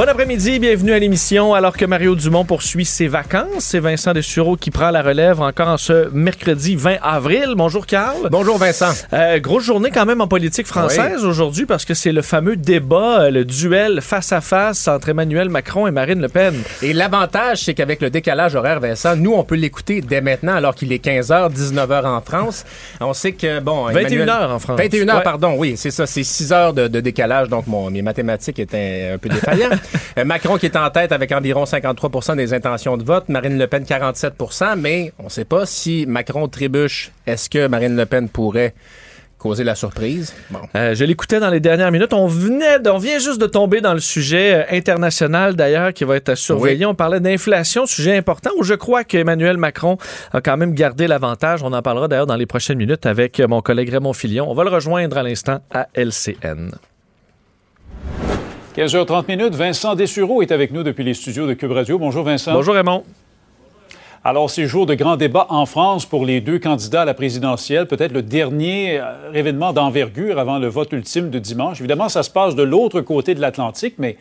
Bon après-midi, bienvenue à l'émission. Alors que Mario Dumont poursuit ses vacances, c'est Vincent Dessureau qui prend la relève encore en ce mercredi 20 avril. Bonjour Carl. Bonjour Vincent. Euh, grosse journée quand même en politique française aujourd'hui parce que c'est le fameux débat, euh, le duel face à face entre Emmanuel Macron et Marine Le Pen. Et l'avantage, c'est qu'avec le décalage horaire, Vincent, nous, on peut l'écouter dès maintenant alors qu'il est 15h, 19h en France. On sait que, bon... 21h en France. 21h, ouais. pardon, oui, c'est ça. C'est 6 heures de, de, décalage, donc mon, mes mathématiques étaient un peu défaillantes. Euh, Macron qui est en tête avec environ 53% des intentions de vote, Marine Le Pen 47% mais on ne sait pas si Macron trébuche. Est-ce que Marine Le Pen pourrait causer la surprise? Bon. Euh, je l'écoutais dans les dernières minutes. On venait, on vient juste de tomber dans le sujet euh, international d'ailleurs qui va être surveillé. Oui. On parlait d'inflation, sujet important où je crois qu'Emmanuel Macron a quand même gardé l'avantage. On en parlera d'ailleurs dans les prochaines minutes avec mon collègue Raymond Filion. On va le rejoindre à l'instant à LCN. 15h30 minutes, Vincent Dessureau est avec nous depuis les studios de Cube Radio. Bonjour Vincent. Bonjour Raymond. Alors, c'est jour de grand débat en France pour les deux candidats à la présidentielle, peut-être le dernier événement d'envergure avant le vote ultime de dimanche. Évidemment, ça se passe de l'autre côté de l'Atlantique, mais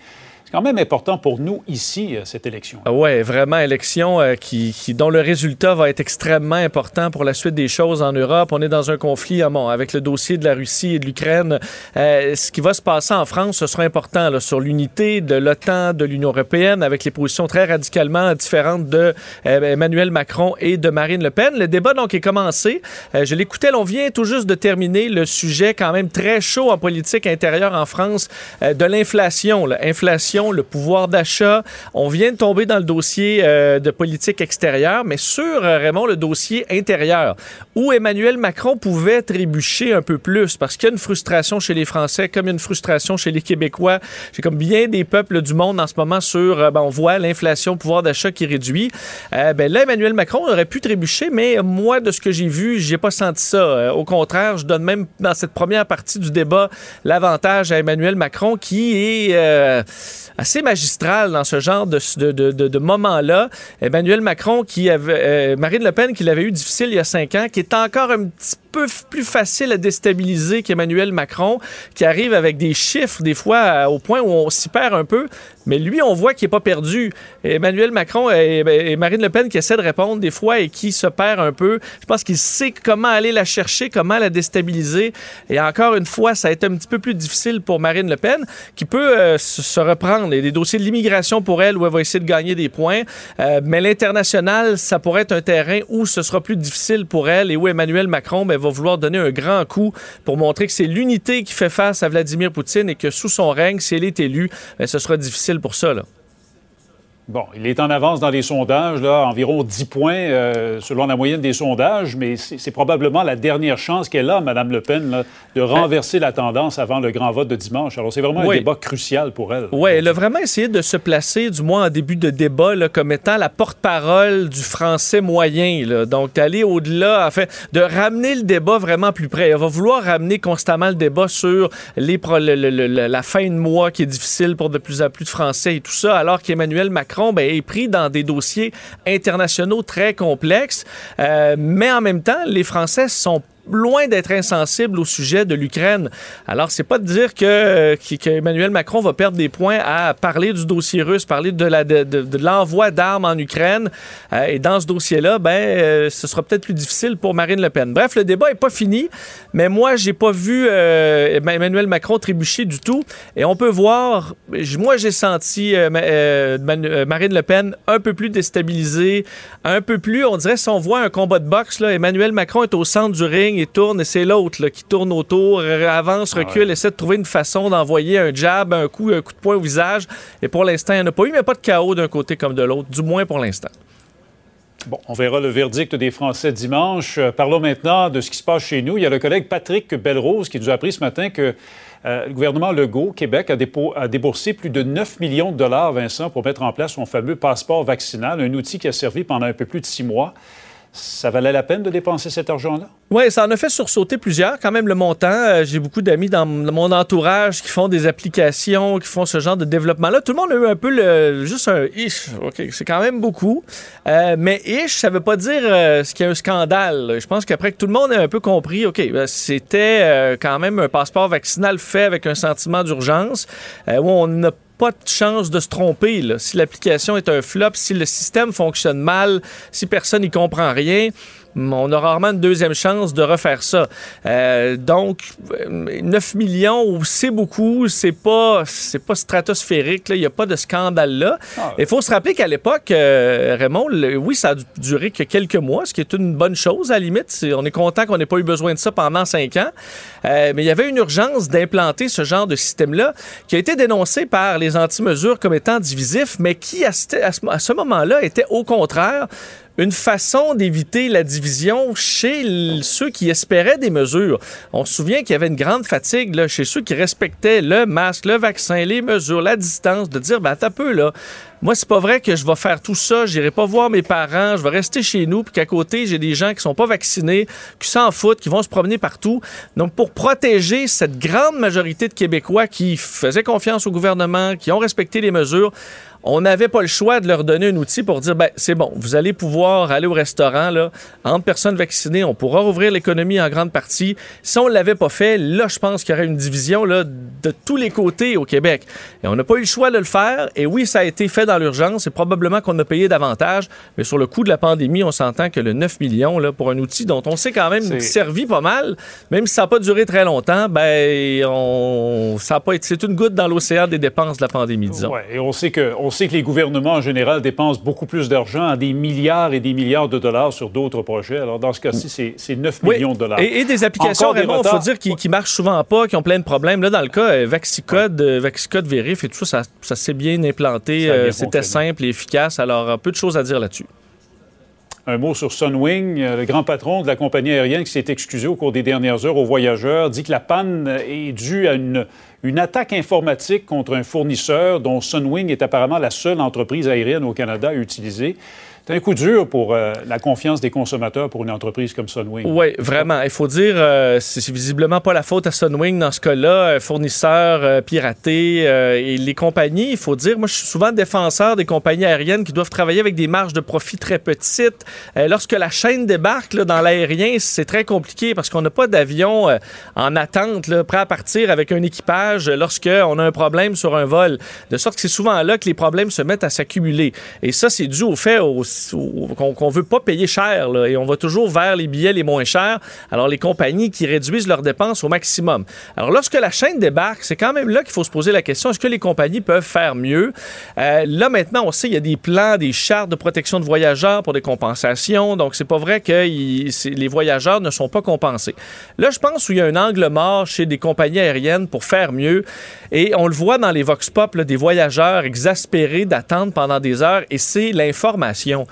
c'est quand même important pour nous ici, cette élection. Oui, vraiment, élection euh, qui, dont le résultat va être extrêmement important pour la suite des choses en Europe. On est dans un conflit avec le dossier de la Russie et de l'Ukraine. Euh, ce qui va se passer en France, ce sera important sur l'unité de l'OTAN, de l'Union européenne, avec les positions très radicalement différentes de euh, Emmanuel Macron et de Marine Le Pen. Le débat, donc, est commencé. Euh, je l'écoutais, on vient tout juste de terminer le sujet quand même très chaud en politique intérieure en France euh, de l'inflation. Inflation le pouvoir d'achat. On vient de tomber dans le dossier euh, de politique extérieure, mais sur, euh, Raymond, le dossier intérieur, où Emmanuel Macron pouvait trébucher un peu plus, parce qu'il y a une frustration chez les Français, comme il y a une frustration chez les Québécois. J'ai comme bien des peuples du monde en ce moment sur, euh, ben, on voit l'inflation, pouvoir d'achat qui réduit. Euh, ben là, Emmanuel Macron aurait pu trébucher, mais moi, de ce que j'ai vu, j'ai pas senti ça. Au contraire, je donne même dans cette première partie du débat l'avantage à Emmanuel Macron, qui est assez magistral dans ce genre de, de, de, de moment-là. Emmanuel Macron, qui avait, euh, Marine Le Pen, qui l'avait eu difficile il y a cinq ans, qui est encore un petit peu plus facile à déstabiliser qu'Emmanuel Macron, qui arrive avec des chiffres, des fois, au point où on s'y perd un peu. Mais lui, on voit qu'il n'est pas perdu. Emmanuel Macron et, et, Marine Le Pen qui essaient de répondre des fois et qui se perd un peu. Je pense qu'il sait comment aller la chercher, comment la déstabiliser. Et encore une fois, ça a été un petit peu plus difficile pour Marine Le Pen, qui peut euh, se reprendre. Il y a des dossiers de l'immigration pour elle où elle va essayer de gagner des points. Euh, mais l'international, ça pourrait être un terrain où ce sera plus difficile pour elle et où Emmanuel Macron ben, va vouloir donner un grand coup pour montrer que c'est l'unité qui fait face à Vladimir Poutine et que sous son règne, si elle est élue, ben, ce sera difficile pour ça. Là. Bon, il est en avance dans les sondages, là, environ 10 points euh, selon la moyenne des sondages, mais c'est probablement la dernière chance qu'elle a, Mme Le Pen, là, de renverser la tendance avant le grand vote de dimanche. Alors, c'est vraiment oui. un débat crucial pour elle. Oui, elle a vraiment essayé de se placer, du moins en début de débat, là, comme étant la porte-parole du français moyen. Là. Donc, d'aller au-delà, en fait, de ramener le débat vraiment plus près. Elle va vouloir ramener constamment le débat sur les pro le, le, la fin de mois qui est difficile pour de plus en plus de Français et tout ça, alors qu'Emmanuel Macron Ben, est pris dans des dossiers internationaux très complexes. Euh, mais en même temps, les Français sont loin d'être insensible au sujet de l'Ukraine. Alors, c'est pas de dire que, que, Emmanuel Macron va perdre des points à parler du dossier russe, parler de, l'envoi d'armes en Ukraine. Euh, et dans ce dossier-là, ben, euh, ce sera peut-être plus difficile pour Marine Le Pen. Bref, le débat est pas fini, mais moi, j'ai pas vu euh, Emmanuel Macron trébucher du tout. Et on peut voir, moi, j'ai senti euh, Marine Le Pen un peu plus déstabilisée, un peu plus, on dirait, si on voit un combat de boxe, là, Emmanuel Macron est au centre du ring et tourne et c'est l'autre qui tourne autour, avance, recule, ah ouais. essaie de trouver une façon d'envoyer un jab, un coup, un coup de poing au visage. Et pour l'instant, il n'y en a pas eu, mais pas de chaos d'un côté comme de l'autre, du moins pour l'instant. Bon, on verra le verdict des Français dimanche. Euh, parlons maintenant de ce qui se passe chez nous. Il y a le collègue Patrick Belrose qui nous a appris ce matin que euh, le gouvernement Legault, Québec, a, a, déboursé plus de 9 millions de dollars, Vincent, pour mettre en place son fameux passeport vaccinal, un outil qui a servi pendant un peu plus de six mois. Ça valait la peine de dépenser cet argent-là? Oui, ça en a fait sursauter plusieurs, quand même, le montant. Euh, j'ai beaucoup d'amis dans mon entourage qui font des applications, qui font ce genre de développement-là. Tout le monde a eu un peu le, juste un ish. OK, c'est quand même beaucoup. Euh, mais ish, ça veut pas dire euh, ce qu'il y a un scandale. Je pense qu'après que tout le monde ait un peu compris, OK, ben, c'était quand même un passeport vaccinal fait avec un sentiment d'urgence où on n'a pas de chance de se tromper. Si l'application est un flop, si le système fonctionne mal, si personne n'y comprend rien, on a rarement une deuxième chance de refaire ça. Euh, donc, 9 millions, c'est beaucoup, c'est pas, c'est pas stratosphérique, il n'y a pas de scandale là. Ah. Il faut se rappeler qu'à l'époque, euh, Raymond, oui, ça a duré que quelques mois, ce qui est une bonne chose à la limite. on est content qu'on n'ait pas eu besoin de ça pendant cinq ans. Euh, mais il y avait une urgence d'implanter ce genre de système-là qui a été dénoncé par les anti-mesures comme étant divisif, mais qui, à ce moment-là, était au contraire une façon d'éviter la division chez ceux qui espéraient des mesures. On se souvient qu'il y avait une grande fatigue là, chez ceux qui respectaient le masque, le vaccin, les mesures, la distance, de dire, ben, t'as peu, là. Moi, c'est pas vrai que je vais faire tout ça, j'irai pas voir mes parents, je vais rester chez nous, puis qu'à côté, j'ai des gens qui sont pas vaccinés, qui s'en foutent, qui vont se promener partout. Donc, pour protéger cette grande majorité de Québécois qui faisaient confiance au gouvernement, qui ont respecté les mesures, on n'avait pas le choix de leur donner un outil pour dire ben c'est bon, vous allez pouvoir aller au restaurant là, entre personnes vaccinées, on pourra rouvrir l'économie en grande partie. Si on l'avait pas fait, là je pense qu'il y aurait une division là de tous les côtés au Québec. Et on n'a pas eu le choix de le faire et oui, ça a été fait dans l'urgence et probablement qu'on a payé davantage, mais sur le coût de la pandémie, on s'entend que le 9 millions là pour un outil dont on sait quand même servi pas mal, même si ça n'a pas duré très longtemps, ben on ça a pas été c'est une goutte dans l'océan des dépenses de la pandémie disons. Ouais, et on sait que on sait que les gouvernements en général dépensent beaucoup plus d'argent, des milliards et des milliards de dollars sur d'autres projets. Alors, dans ce cas-ci, c'est 9 millions de dollars. Et, des applications, il faut dire, qui, qui, marchent souvent pas, qui ont plein de problèmes. Là, dans le cas, euh, Vaxicode, euh, Vaxicode Vérif et tout ça, ça, s'est bien implanté. Euh, c'était simple et efficace. Alors, peu de choses à dire là-dessus. Un mot sur Sunwing, le grand patron de la compagnie aérienne qui s'est excusé au cours des dernières heures aux voyageurs, dit que la panne est due à une une attaque informatique contre un fournisseur dont Sunwing est apparemment la seule entreprise aérienne au Canada à utiliser. C'est un coup dur pour euh, la confiance des consommateurs pour une entreprise comme Sunwing. Oui, vraiment. Il faut dire, euh, c'est visiblement pas la faute à Sunwing dans ce cas-là, fournisseur euh, piraté et les compagnies. Il faut dire, moi, je suis souvent défenseur des compagnies aériennes qui doivent travailler avec des marges de profit très petites. lorsque la chaîne débarque dans l'aérien, c'est très compliqué parce qu'on n'a pas d'avion en attente, prêt à partir avec un équipage lorsqu'on a un problème sur un vol. De sorte que c'est souvent là que les problèmes se mettent à s'accumuler. Et ça, c'est dû au fait aussi qu'on ne veut pas payer cher et on va toujours vers les billets les moins chers. Alors les compagnies qui réduisent leurs dépenses au maximum. Alors lorsque la chaîne débarque, c'est quand même là qu'il faut se poser la question est-ce que les compagnies peuvent faire mieux? Euh, Là maintenant, on sait qu'il y a des plans, des chartes de protection de voyageurs pour des compensations. Donc c'est pas vrai que les voyageurs ne sont pas compensés. Là, je pense qu'il y a un angle mort chez des compagnies aériennes pour faire mieux. Et on le voit dans les vox pop des voyageurs exaspérés d'attendre pendant des heures. Et c'est l'information.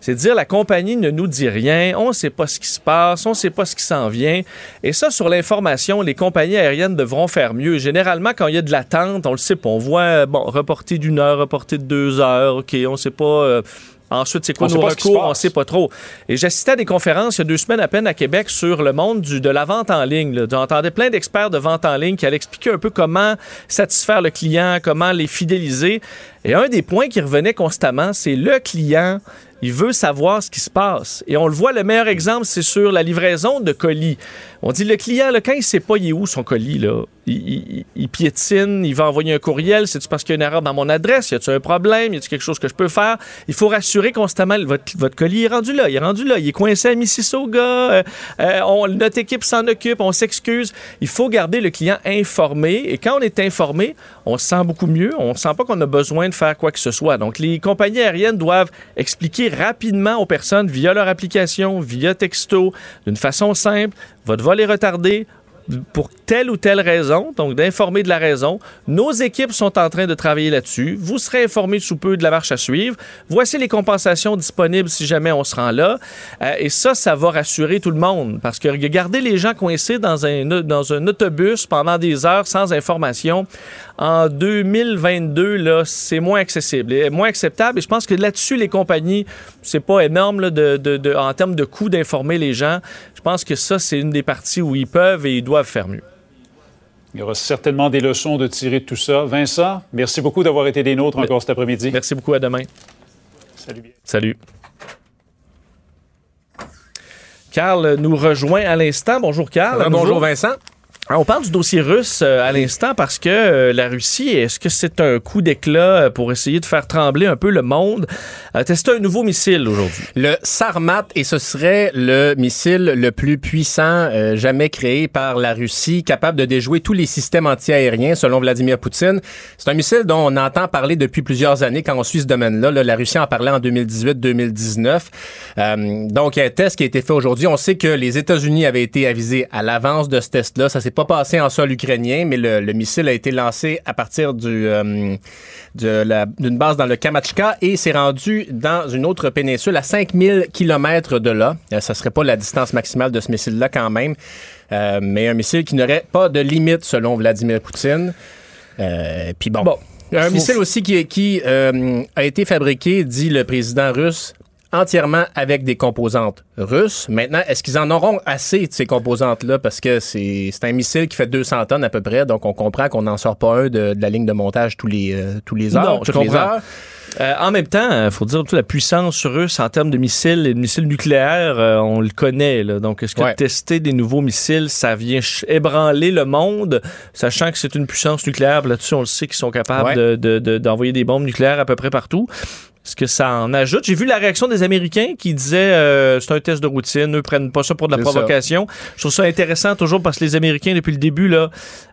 C'est dire la compagnie ne nous dit rien, on ne sait pas ce qui se passe, on ne sait pas ce qui s'en vient. Et ça, sur l'information, les compagnies aériennes devront faire mieux. Généralement, quand il y a de l'attente, on le sait pas. On voit, bon, reporter d'une heure, reporter de deux heures, OK, on ne sait pas. Euh, ensuite, c'est quoi nos recours? On ne sait pas trop. Et j'assistais à des conférences il y a deux semaines à peine à Québec sur le monde du, de la vente en ligne. J'entendais plein d'experts de vente en ligne qui allaient expliquer un peu comment satisfaire le client, comment les fidéliser. Et un des points qui revenait constamment, c'est le client il veut savoir ce qui se passe. Et on le voit, le meilleur exemple, c'est sur la livraison de colis. On dit le client, là, quand il ne sait pas il est où son colis, là, il, piétine, il va envoyer un courriel. C'est-tu parce qu'il y a une erreur dans mon adresse? Y a-t-il un problème? Y a-t-il quelque chose que je peux faire? Il faut rassurer constamment votre, votre colis est rendu là. Il est rendu là. Il est coincé à Mississauga. Euh, euh, notre équipe s'en occupe. On s'excuse. Il faut garder le client informé. Et quand on est informé, on se sent beaucoup mieux. On ne sent pas qu'on a besoin de faire quoi que ce soit. Donc, les compagnies aériennes doivent expliquer rapidement aux personnes via leur application, via texto, d'une façon simple, votre vol est retardé, pour telle ou telle raison, donc d'informer de la raison. Nos équipes sont en train de travailler là-dessus. Vous serez informés sous peu de la marche à suivre. Voici les compensations disponibles si jamais on se rend là. Euh, et ça, ça va rassurer tout le monde parce que garder les gens coincés dans un, dans un autobus pendant des heures sans information en 2022, là, c'est moins accessible, et moins acceptable. Et je pense que là-dessus, les compagnies, c'est pas énorme en termes de coût d'informer les gens. Je pense que ça, c'est une des parties où ils peuvent et ils doivent faire mieux. Il y aura certainement des leçons de tirer de tout ça. Vincent, merci beaucoup d'avoir été des nôtres encore cet après-midi. Merci beaucoup. À demain. Salut. Bien. Salut. Carl nous rejoint à l'instant. Bonjour, Carl. bonjour, Vincent. On parle du dossier russe euh, à l'instant parce que euh, la Russie, est-ce que c'est un coup d'éclat euh, pour essayer de faire trembler un peu le monde? A un nouveau missile aujourd'hui? Le Sarmat, et ce serait le missile le plus puissant jamais créé par la Russie, capable de déjouer tous les systèmes antiaériens, selon Vladimir Poutine. C'est un missile dont on entend parler depuis plusieurs années quand on suit ce domaine-là. la Russie en parlait en 2018-2019. donc, il y a un test qui a été fait aujourd'hui. On sait que les États-Unis avaient été avisés à l'avance de ce test-là. Ça s'est pas passé en sol ukrainien, mais le, missile a été lancé à partir du, euh, d'une base dans le Kamachka et s'est rendu dans une autre péninsule à 5000 km de là. Euh, ça serait pas la distance maximale de ce missile-là quand même, euh, mais un missile qui n'aurait pas de limite selon Vladimir Poutine. Puis bon. Un missile aussi qui, qui a été fabriqué, dit le président russe, entièrement avec des composantes russes. Maintenant, est-ce qu'ils en auront assez de ces composantes-là? Parce que c'est un missile qui fait 200 tonnes à peu près, donc on comprend qu'on n'en sort pas un de, la ligne de montage tous les, euh, tous les heures. Non, je comprends. Euh, en même temps, il euh, faut dire toute la puissance russe en termes de missiles et de missiles nucléaires, on le connaît. Là. Donc, est-ce que tester des nouveaux missiles, ça vient ébranler le monde, sachant que c'est une puissance nucléaire? Là-dessus, on le sait qu'ils sont capables d'envoyer de, des bombes nucléaires à peu près partout. Est-ce que ça en ajoute? J'ai vu la réaction des Américains qui disaient euh, c'est un test de routine, eux prennent pas ça pour de la provocation. Je trouve ça intéressant toujours parce que les Américains, depuis le début, là,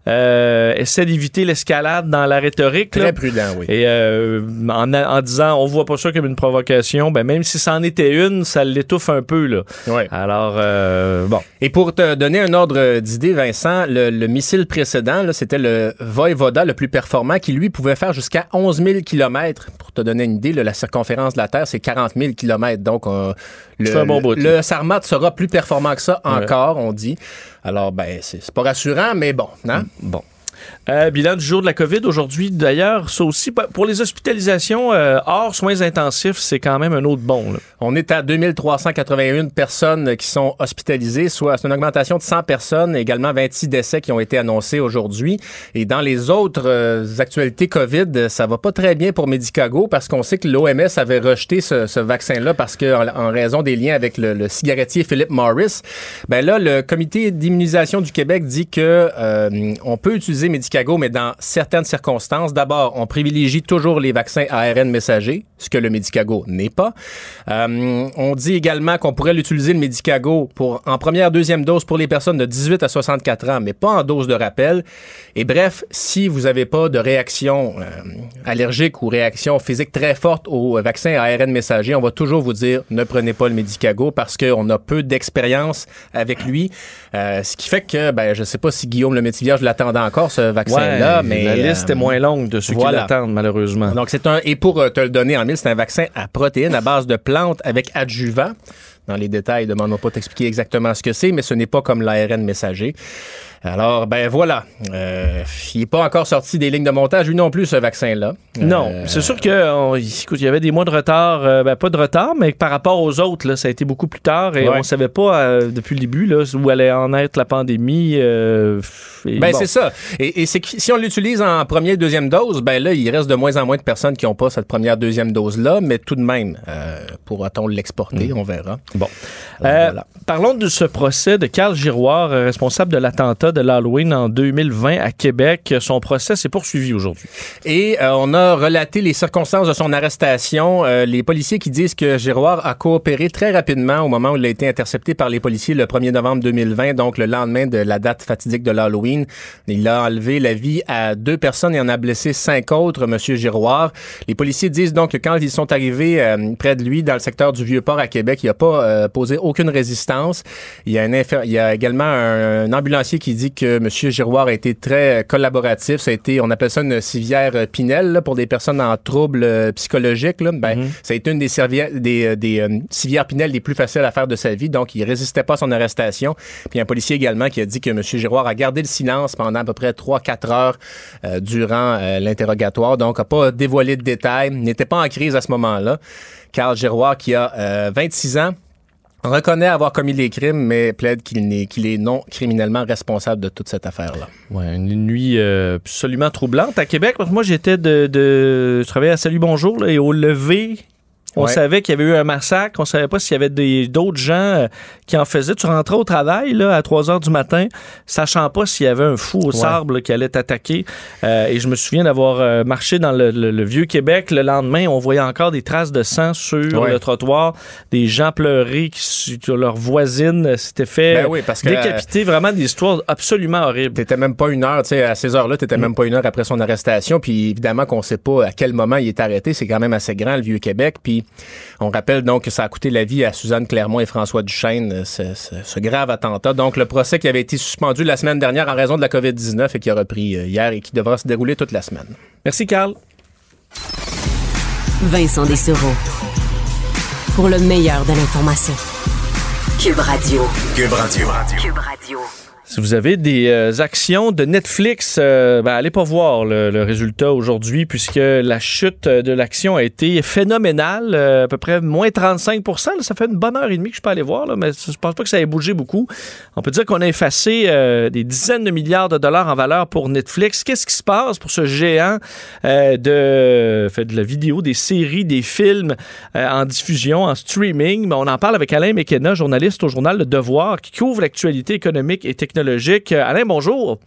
euh, essaient d'éviter l'escalade dans la rhétorique. Très prudent, oui. Et euh, en, en, disant on voit pas ça comme une provocation, ben même si c'en était une, ça l'étouffe un peu. Là. Ouais. Alors, euh, bon. Et pour te donner un ordre d'idée, Vincent, le, le missile précédent, c'était le Voivoda le plus performant qui, lui, pouvait faire jusqu'à 11 000 km. Pour te donner une idée, là, la circonférence de la Terre, c'est 40 000 km. Donc, euh, le, le, Sarmat sera plus performant que ça encore, on dit. Alors, ben, c'est pas rassurant, mais bon. Hein? Bon. Euh, bilan du jour de la COVID aujourd'hui. D'ailleurs, ça aussi, pour les hospitalisations euh, hors soins intensifs, c'est quand même un autre bon. On est à 2381 personnes qui sont hospitalisées, soit c'est une augmentation de 100 personnes, également 26 décès qui ont été annoncés aujourd'hui. Et dans les autres euh, actualités COVID, ça va pas très bien pour Medicago parce qu'on sait que l'OMS avait rejeté ce, vaccin-là parce que en, raison des liens avec le, cigarettier Philip Morris. Ben là, le comité d'immunisation du Québec dit que on peut utiliser Medicago, mais dans certaines circonstances. D'abord, on privilégie toujours les vaccins ARN messagers, ce que le Medicago n'est pas. Euh, on dit également qu'on pourrait l'utiliser, le Medicago, pour, en première, deuxième dose pour les personnes de 18 à 64 ans, mais pas en dose de rappel. Et bref, si vous n'avez pas de réaction euh, allergique ou réaction physique très forte au vaccin ARN messager, on va toujours vous dire ne prenez pas le Medicago parce qu'on a peu d'expérience avec lui. Euh, ce qui fait que, ben, je sais pas si Guillaume le Métivier, je l'attendais encore, ce vaccin-là, mais... La liste est moins longue de ceux qui l'attendent, malheureusement. Donc, c'est un... Et pour te le donner en mille, c'est un vaccin à protéines à base de plantes avec adjuvant. Dans les détails, demande-moi pas t'expliquer exactement ce que c'est, mais ce n'est pas comme l'ARN messager. Alors, ben voilà. Euh, il n'est pas encore sorti des lignes de montage, lui non plus, ce vaccin-là. Non, euh, c'est sûr que, il y avait des mois de retard, euh, ben, pas de retard, mais par rapport aux autres, là, ça a été beaucoup plus tard et on ne savait pas depuis le début là, où allait en être la pandémie. ben c'est ça. Et, c'est si on l'utilise en première, deuxième dose, ben là, il reste de moins en moins de personnes qui n'ont pas cette première, deuxième dose-là, mais tout de même, pourra-t-on l'exporter? Mm. On verra. Bon. Parlons de ce procès de Carl Giroir, responsable de l'attentat de l'Halloween en 2020 à Québec. Son procès s'est poursuivi aujourd'hui. Et euh, on a relaté les circonstances de son arrestation. Euh, les policiers qui disent que Giroir a coopéré très rapidement au moment où il a été intercepté par les policiers le 1er novembre 2020, donc le lendemain de la date fatidique de l'Halloween. Il a enlevé la vie à deux personnes et en a blessé cinq autres, Monsieur Giroir. Les policiers disent donc que quand ils sont arrivés euh, près de lui dans le secteur du Vieux-Port à Québec, il n'a pas posé aucune résistance. Il y a, un il y a également un, un ambulancier qui dit que M. Giroir a été très collaboratif. Ça a été, on appelle ça une civière Pinel pour des personnes en troubles psychologiques. Là. Ben, mm-hmm. Ça a été une des, des, des civières Pinel les plus faciles à faire de sa vie. Donc, il résistait pas à son arrestation. Puis un policier également qui a dit que M. Giroir a gardé le silence pendant à peu près 3-4 heures durant l'interrogatoire. Donc, n'a pas dévoilé de détails, n'était pas en crise à ce moment-là. Carl Giroir, qui a 26 ans, reconnaît avoir commis les crimes, mais plaide qu'il est, qu'il est non criminellement responsable de toute cette affaire-là. Ouais, une nuit euh, absolument troublante à Québec. Moi, j'étais de, de, je travaillais à Salut Bonjour et au lever on savait qu'il y avait eu un massacre. On savait pas s'il y avait d'autres gens euh, qui en faisaient. Tu rentrais au travail là, à 3 heures du matin, sachant pas s'il y avait un fou au sable qui allait t'attaquer. Euh, et je me souviens d'avoir euh, marché dans le, vieux Québec. Le lendemain, on voyait encore des traces de sang sur le trottoir, des gens pleurés qui, leur voisine s'était fait ben décapiter. Vraiment des histoires absolument horribles. T'étais même pas une heure, tu sais, à ces heures-là, t'étais mm. même pas une heure après son arrestation. Puis évidemment qu'on sait pas à quel moment il est arrêté. C'est quand même assez grand, le vieux Québec. Puis on rappelle donc que ça a coûté la vie à Suzanne Clermont et François Duchesne, euh, ce, grave attentat. Donc, le procès qui avait été suspendu la semaine dernière en raison de la COVID-19 et qui a repris euh, hier et qui devra se dérouler toute la semaine. Merci, Carl. Vincent Dessereau. Pour le meilleur de l'information. Cube Radio. Cube Radio. Cube Radio. Si vous avez des euh, actions de Netflix, euh, ben, allez pas voir le, résultat aujourd'hui puisque la chute de l'action a été phénoménale, euh, à peu près moins 35% Ça fait une bonne heure et demie que je peux aller voir, là, mais je pense pas que ça ait bougé beaucoup. On peut dire qu'on a effacé des dizaines de milliards de dollars en valeur pour Netflix. Qu'est-ce qui se passe pour ce géant de la vidéo, des séries, des films en diffusion, en streaming? on en parle avec Alain McKenna, journaliste au journal Le Devoir, qui couvre l'actualité économique et technologique Alain, bonjour.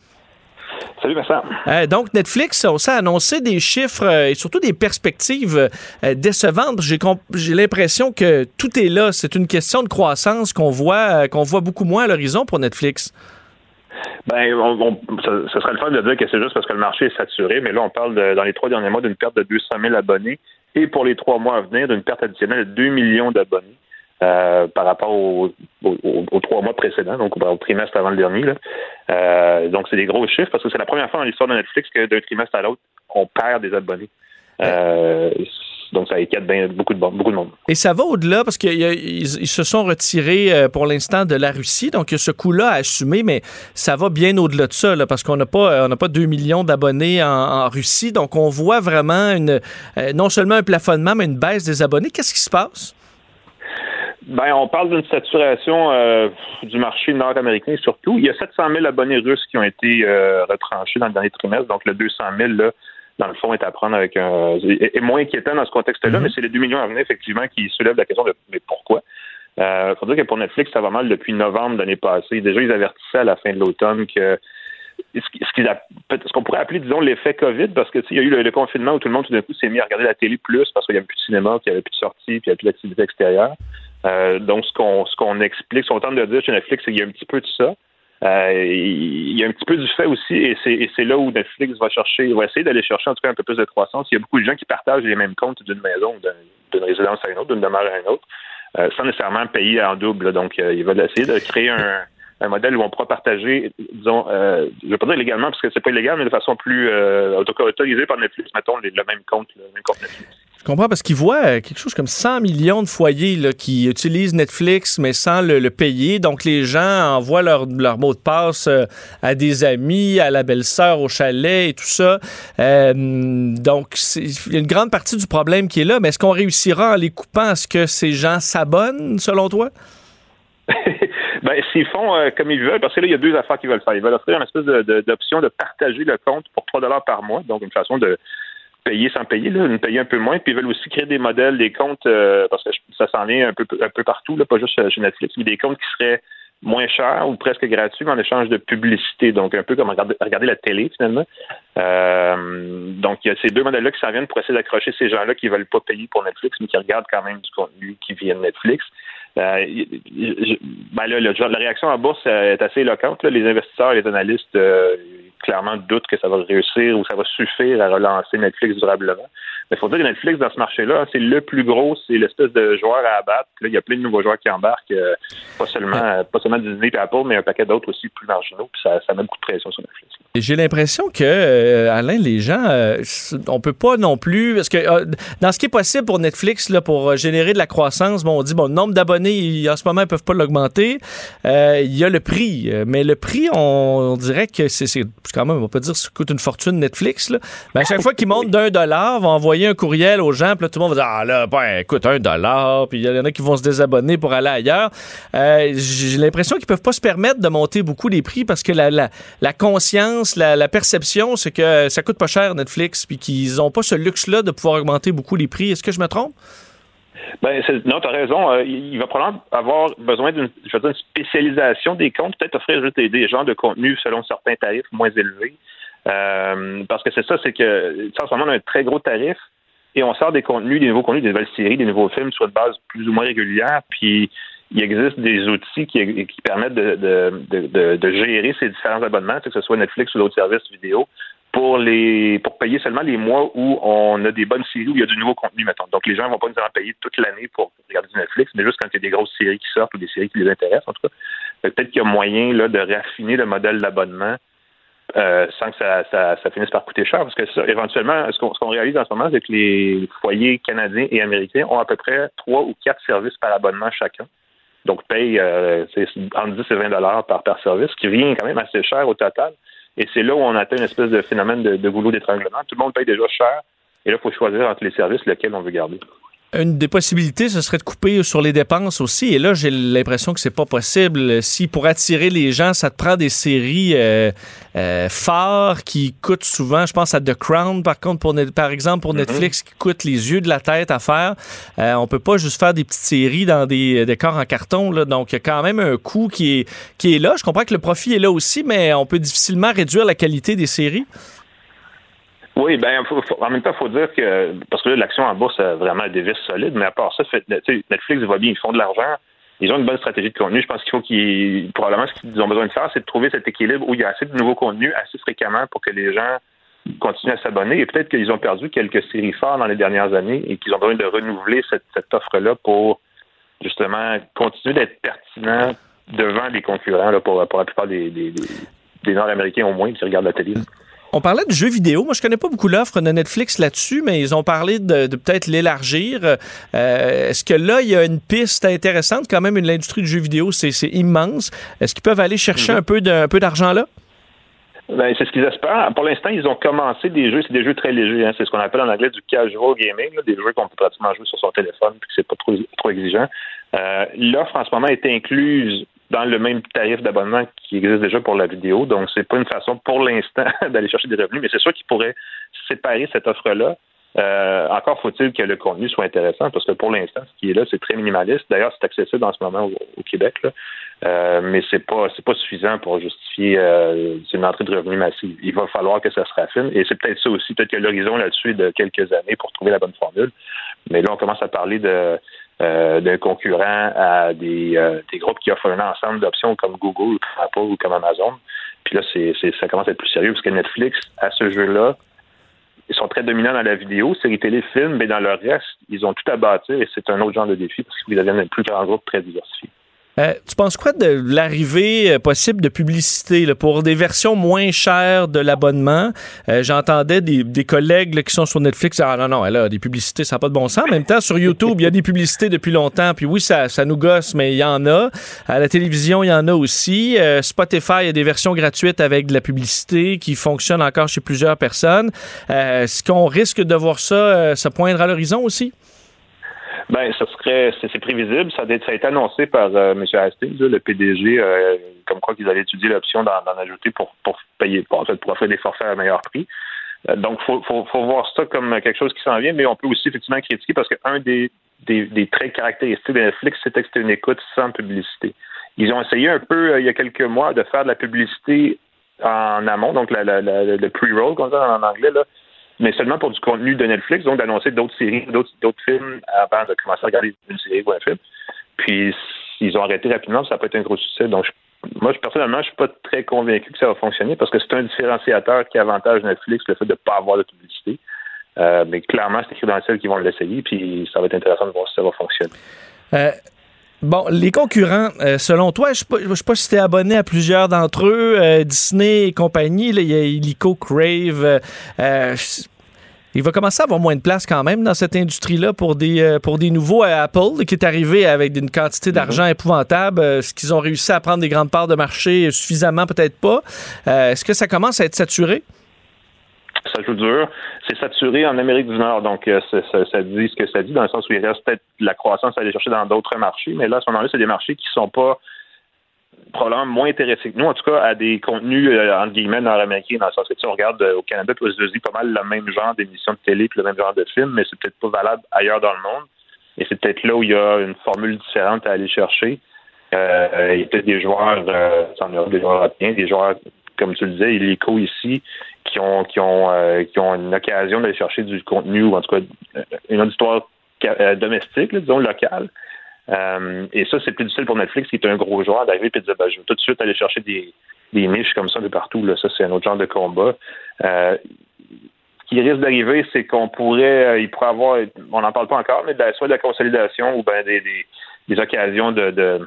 Salut Vincent. Euh, donc Netflix on s'est annoncé des chiffres euh, et surtout des perspectives euh, décevantes. J'ai, l'impression que tout est là. C'est une question de croissance qu'on voit qu'on voit beaucoup moins à l'horizon pour Netflix. Ben, ce serait le fun de dire que c'est juste parce que le marché est saturé, mais là, on parle dans les trois derniers mois d'une perte de 200 000 abonnés et pour les trois mois à venir d'une perte additionnelle de 2 millions d'abonnés. Euh, par rapport aux, trois mois précédents, donc au, trimestre avant le dernier. Euh, donc, c'est des gros chiffres parce que c'est la première fois dans l'histoire de Netflix que d'un trimestre à l'autre, on perd des abonnés. Euh, donc, ça inquiète beaucoup, de, beaucoup de monde. Et ça va au-delà parce qu'ils se sont retirés pour l'instant de la Russie. Donc, il y a ce coût-là à assumer, mais ça va bien au-delà de ça parce qu'on n'a pas, on pas 2 millions d'abonnés en, Russie. Donc, on voit vraiment une, non seulement un plafonnement, mais une baisse des abonnés. Qu'est-ce qui se passe? Ben, on parle d'une saturation euh, du marché nord-américain surtout. Il y a 700 000 abonnés russes qui ont été euh, retranchés dans le dernier trimestre, donc le 200 000, là, dans le fond, est à prendre avec un... est moins inquiétant dans ce contexte-là, mm-hmm. mais c'est les 2 millions à venir, effectivement, qui soulèvent la question de mais pourquoi? Il euh, faut dire que pour Netflix, ça va mal depuis novembre de l'année passée. Déjà, ils avertissaient à la fin de l'automne que ce qu'on pourrait appeler, disons, l'effet COVID, parce que il y a eu le, confinement où tout le monde tout d'un coup s'est mis à regarder la télé plus parce qu'il n'y avait plus de cinéma, qu'il n'y avait plus de sorties, puis il n'y avait plus d'activité extérieure. Euh, donc, ce qu'on ce qu'on explique, ce qu'on tente de dire chez Netflix, c'est qu'il y a un petit peu de ça. Euh, il y a un petit peu du fait aussi, et c'est là où Netflix va chercher, va essayer d'aller chercher en tout cas un peu plus de croissance. Il y a beaucoup de gens qui partagent les mêmes comptes d'une maison, d'une résidence à une autre, d'une demeure à une autre, euh, sans nécessairement payer en double. Donc, ils veulent essayer de créer un, un modèle où on pourra partager, disons, euh, je ne vais pas dire légalement parce que c'est pas illégal, mais de façon plus euh, autorisée par Netflix, mettons, le même compte, le même compte Netflix. Je comprends parce qu'ils voient euh, quelque chose comme 100 millions de foyers là, qui utilisent Netflix mais sans le, payer. Donc les gens envoient leur, leur mot de passe euh, à des amis, à la belle-sœur au chalet et tout ça. Euh, donc il y a une grande partie du problème qui est là. Mais est-ce qu'on réussira en les coupant? À ce que ces gens s'abonnent selon toi? ben, s'ils font comme ils veulent, parce que là, il y a deux affaires qu'ils veulent faire. Ils veulent offrir une espèce d'option de, de, partager le compte pour 3 dollars par mois, donc une façon de, payer sans payer, là, payer un peu moins, puis ils veulent aussi créer des modèles, des comptes, euh, parce que ça s'en vient un peu, un peu partout, là, pas juste chez Netflix, mais des comptes qui seraient moins chers ou presque gratuits, en échange de publicité, donc un peu comme regarder, la télé finalement. Euh, donc il y a ces deux modèles-là qui s'en viennent pour essayer d'accrocher ces gens-là qui veulent pas payer pour Netflix, mais qui regardent quand même du contenu qui vient de Netflix. Euh, ben là, la réaction en bourse est assez éloquente. Les investisseurs, les analystes clairement doutent que ça va réussir ou ça va suffire à relancer Netflix durablement. Il faut dire que Netflix, dans ce marché-là, c'est le plus gros, c'est l'espèce de joueur à abattre. là, il y a plein de nouveaux joueurs qui embarquent, euh, pas seulement euh, pas seulement Disney et Apple, mais un paquet d'autres aussi plus marginaux, puis ça, ça met beaucoup de pression sur Netflix. J'ai l'impression que, euh, Alain, les gens, on peut pas non plus, parce que dans ce qui est possible pour Netflix, là, pour générer de la croissance, bon, on dit, bon, le nombre d'abonnés, en ce moment, ils peuvent pas l'augmenter. Il y a le prix, mais le prix, on, dirait que c'est quand même, on peut dire, ça coûte une fortune Netflix, là. Mais à chaque fois qu'ils montent d'un dollar, vont envoyer un courriel aux gens, puis là, tout le monde va dire Ah là, ben, écoute, un dollar, puis il y en a qui vont se désabonner pour aller ailleurs. Euh, j'ai l'impression qu'ils peuvent pas se permettre de monter beaucoup les prix parce que la, la, conscience, la, perception, c'est que ça coûte pas cher Netflix, puis qu'ils ont pas ce luxe-là de pouvoir augmenter beaucoup les prix. Est-ce que je me trompe? Ben, non, tu raison. Euh, il va probablement avoir besoin d'une spécialisation des comptes, peut-être offrir juste des, genres de contenus selon certains tarifs moins élevés. Euh, parce que c'est ça, c'est que en ce moment, on a un très gros tarif et on sort des contenus, des nouveaux contenus, des nouvelles séries, des nouveaux films, soit de base plus ou moins régulière. Puis il existe des outils qui, qui permettent de, de, de, gérer ces différents abonnements, que ce soit Netflix ou d'autres services vidéo, pour les pour payer seulement les mois où on a des bonnes séries où il y a du nouveau contenu, mettons. Donc les gens ne vont pas nous en payer toute l'année pour regarder du Netflix, mais juste quand il y a des grosses séries qui sortent ou des séries qui les intéressent, en tout cas. Peut-être qu'il y a moyen là, de raffiner le modèle d'abonnement euh, sans que ça, ça, ça, finisse par coûter cher. Parce que ça, éventuellement, ce qu'on réalise en ce moment, c'est que les foyers canadiens et américains ont à peu près trois ou quatre services par abonnement chacun. Donc, payent euh, entre 10 et 20 dollars par, par service, ce qui vient quand même assez cher au total. Et c'est là où on atteint une espèce de phénomène de, de goulot d'étranglement. Tout le monde paye déjà cher. Et là, il faut choisir entre les services lesquels on veut garder. Une des possibilités, ce serait de couper sur les dépenses aussi. Et là, j'ai l'impression que c'est pas possible. Si pour attirer les gens, ça te prend des séries euh, euh, phares qui coûtent souvent, je pense à The Crown, par contre, pour, par exemple, pour mm-hmm. Netflix, qui coûte les yeux de la tête à faire. Euh, on peut pas juste faire des petites séries dans des décors en carton. Là. Donc, il y a quand même un coût qui est, qui est là. Je comprends que le profit est là aussi, mais on peut difficilement réduire la qualité des séries. Oui, ben en même temps, il faut dire que parce que l'action en bourse a vraiment des vis solides, mais à part ça, Netflix va bien, ils font de l'argent. Ils ont une bonne stratégie de contenu. Je pense qu'il faut qu'ils probablement ce qu'ils ont besoin de faire, c'est de trouver cet équilibre où il y a assez de nouveaux contenus assez fréquemment pour que les gens continuent à s'abonner. Et peut-être qu'ils ont perdu quelques séries fortes dans les dernières années et qu'ils ont besoin de renouveler cette, offre-là pour justement continuer d'être pertinent devant les concurrents là, pour, la plupart des, des, des Nord-Américains au moins qui regardent la télé. On parlait de jeux vidéo. Moi, je connais pas beaucoup l'offre de Netflix là-dessus, mais ils ont parlé de, peut-être l'élargir. Euh, est-ce que là, il y a une piste intéressante? Quand même, l'industrie du jeu vidéo, c'est immense. Est-ce qu'ils peuvent aller chercher mm-hmm. un peu d'argent là? Ben, c'est ce qu'ils espèrent. Pour l'instant, ils ont commencé des jeux, c'est des jeux très légers. Hein. C'est ce qu'on appelle en anglais du casual gaming, des jeux qu'on peut pratiquement jouer sur son téléphone, puis que c'est pas trop, trop exigeant. Euh, L'offre en ce moment est incluse dans le même tarif d'abonnement qui existe déjà pour la vidéo. Donc, c'est pas une façon pour l'instant d'aller chercher des revenus, mais c'est sûr qu'ils pourraient séparer cette offre-là. Euh, encore faut-il que le contenu soit intéressant, parce que pour l'instant, ce qui est là, c'est très minimaliste. D'ailleurs, c'est accessible en ce moment au, Québec, là. Euh, mais c'est pas c'est pas suffisant pour justifier euh, une entrée de revenus massive. Il va falloir que ça se raffine, et c'est peut-être ça aussi, peut-être que l'horizon là-dessus est de quelques années pour trouver la bonne formule. Mais là, on commence à parler de euh, d'un concurrent à des, euh, des, groupes qui offrent un ensemble d'options comme Google, Apple ou comme Amazon. Puis là, c'est, ça commence à être plus sérieux parce que Netflix, à ce jeu-là, ils sont très dominants dans la vidéo, séries télé, films, mais dans le reste, ils ont tout à bâtir et c'est un autre genre de défi parce qu'ils deviennent un plus grand groupe très diversifié. Euh, tu penses quoi de l'arrivée euh, possible de publicité là, pour des versions moins chères de l'abonnement? Euh, j'entendais des, collègues qui sont sur Netflix Ah non, non, a des publicités, ça n'a pas de bon sens. En même temps, sur YouTube, il y a des publicités depuis longtemps. Puis oui, ça, ça nous gosse, mais il y en a. À la télévision, il y en a aussi. Spotify, il y a des versions gratuites avec de la publicité qui fonctionnent encore chez plusieurs personnes. Est-ce qu'on risque de voir ça se poindre à l'horizon aussi? Ben, ça serait, c'est prévisible. Ça a, été annoncé par euh, M. Hastings, le PDG, euh, comme quoi qu'ils allaient étudier l'option d'en ajouter pour, payer, pour, en fait, pour offrir des forfaits à meilleur prix. Euh, donc, faut, faut, voir ça comme quelque chose qui s'en vient, mais on peut aussi effectivement critiquer parce qu'un des, des, traits caractéristiques de Netflix, c'était que c'était une écoute sans publicité. Ils ont essayé un peu, il y a quelques mois, de faire de la publicité en amont, donc la, la, le pre-roll, comme ça en anglais, là, mais seulement pour du contenu de Netflix, donc d'annoncer d'autres séries, d'autres, d'autres films avant de commencer à regarder une série ou un film. Puis ils ont arrêté rapidement, ça peut être un gros succès. Donc moi, personnellement, je suis pas très convaincu que ça va fonctionner parce que c'est un différenciateur qui avantage Netflix, le fait de ne pas avoir de publicité. mais clairement, c'est écrit dans le ciel qu'ils vont l'essayer, puis ça va être intéressant de voir si ça va fonctionner. Bon, les concurrents, selon toi, je ne sais pas si tu es abonné à plusieurs d'entre eux, Disney et compagnie, il y a Illico, Crave. Il va commencer à avoir moins de place quand même dans cette industrie-là pour des, euh, pour des nouveaux à Apple qui est arrivé avec une quantité d'argent mhm. épouvantable. Euh, est-ce qu'ils ont réussi à prendre des grandes parts de marché suffisamment? Peut-être pas. Euh, est-ce que ça commence à être saturé? Ça joue dur. C'est saturé en Amérique du Nord, donc ça, dit ce que ça dit, dans le sens où il reste peut-être la croissance à aller chercher dans d'autres marchés, mais là, à ce moment-là, c'est des marchés qui sont pas probablement moins intéressés que nous, en tout cas, à des contenus, euh, entre guillemets, nord-américains, dans le sens que, si on regarde euh, au Canada et aux États-Unis pas mal le même genre d'émissions de télé puis le même genre de film, mais c'est peut-être pas valable ailleurs dans le monde. Et c'est peut-être là où il y a une formule différente à aller chercher. Euh, il y a peut-être des joueurs, euh, en des joueurs européens, des joueurs, comme tu le disais, illico ici, qui ont qui ont qui ont une occasion d'aller chercher du contenu ou en tout cas une auditoire domestique, disons, locale. Euh, et ça, c'est plus difficile pour Netflix, qui est un gros joueur, d'arriver et de dire ben, je vais tout de suite aller chercher des, des niches comme ça de partout. Là. Ça, c'est un autre genre de combat. Euh, ce qui risque d'arriver, c'est qu'on pourrait, euh, il pourrait avoir, on n'en parle pas encore, mais de soit de la consolidation ou ben des, des, des occasions de, de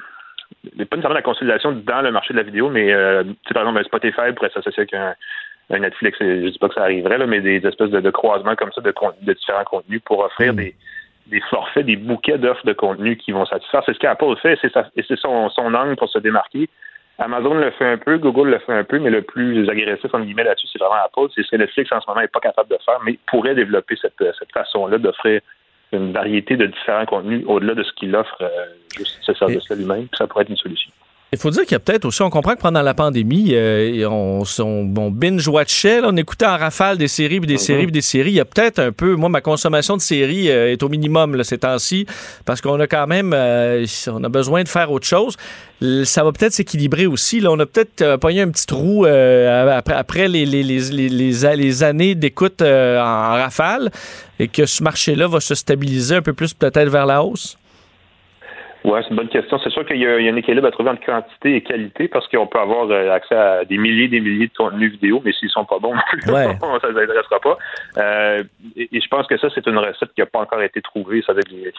pas nécessairement de la consolidation dans le marché de la vidéo, mais euh, par exemple, un Spotify pourrait s'associer avec un, un, Netflix. Je dis pas que ça arriverait, là, mais des espèces de, de croisements comme ça de, de différents contenus pour offrir mm. des des forfaits, des bouquets d'offres de contenu qui vont satisfaire. C'est ce qu'Apple fait et c'est son, son angle pour se démarquer. Amazon le fait un peu, Google le fait un peu, mais le plus agressif, en guillemets, là-dessus, c'est vraiment Apple. C'est ce que Netflix, en ce moment, n'est pas capable de faire, mais pourrait développer cette, cette façon-là d'offrir une variété de différents contenus au-delà de ce qu'il offre, euh, juste ce service-là lui-même, ça pourrait être une solution. Il faut dire qu'il y a peut-être aussi, on comprend que pendant la pandémie, euh, on, on, binge-watchait, on écoutait en rafale des séries, puis des mhm. séries, puis des séries. Il y a peut-être un peu, moi, ma consommation de séries euh, est au minimum là, ces temps-ci, parce qu'on a quand même, euh, on a besoin de faire autre chose. Ça va peut-être s'équilibrer aussi. Là, on a peut-être pogné un petit trou après, après les, les, les, les, années d'écoute en rafale, et que ce marché-là va se stabiliser un peu plus peut-être vers la hausse. Oui, c'est une bonne question. C'est sûr qu'il y, a un équilibre à trouver entre quantité et qualité parce qu'on peut avoir euh, accès à des milliers et des milliers de contenus vidéo, mais s'ils sont pas bons, ouais. ça ne intéressera pas. Euh, et, je pense que ça, c'est une recette qui n'a pas encore été trouvée. Ça veut dire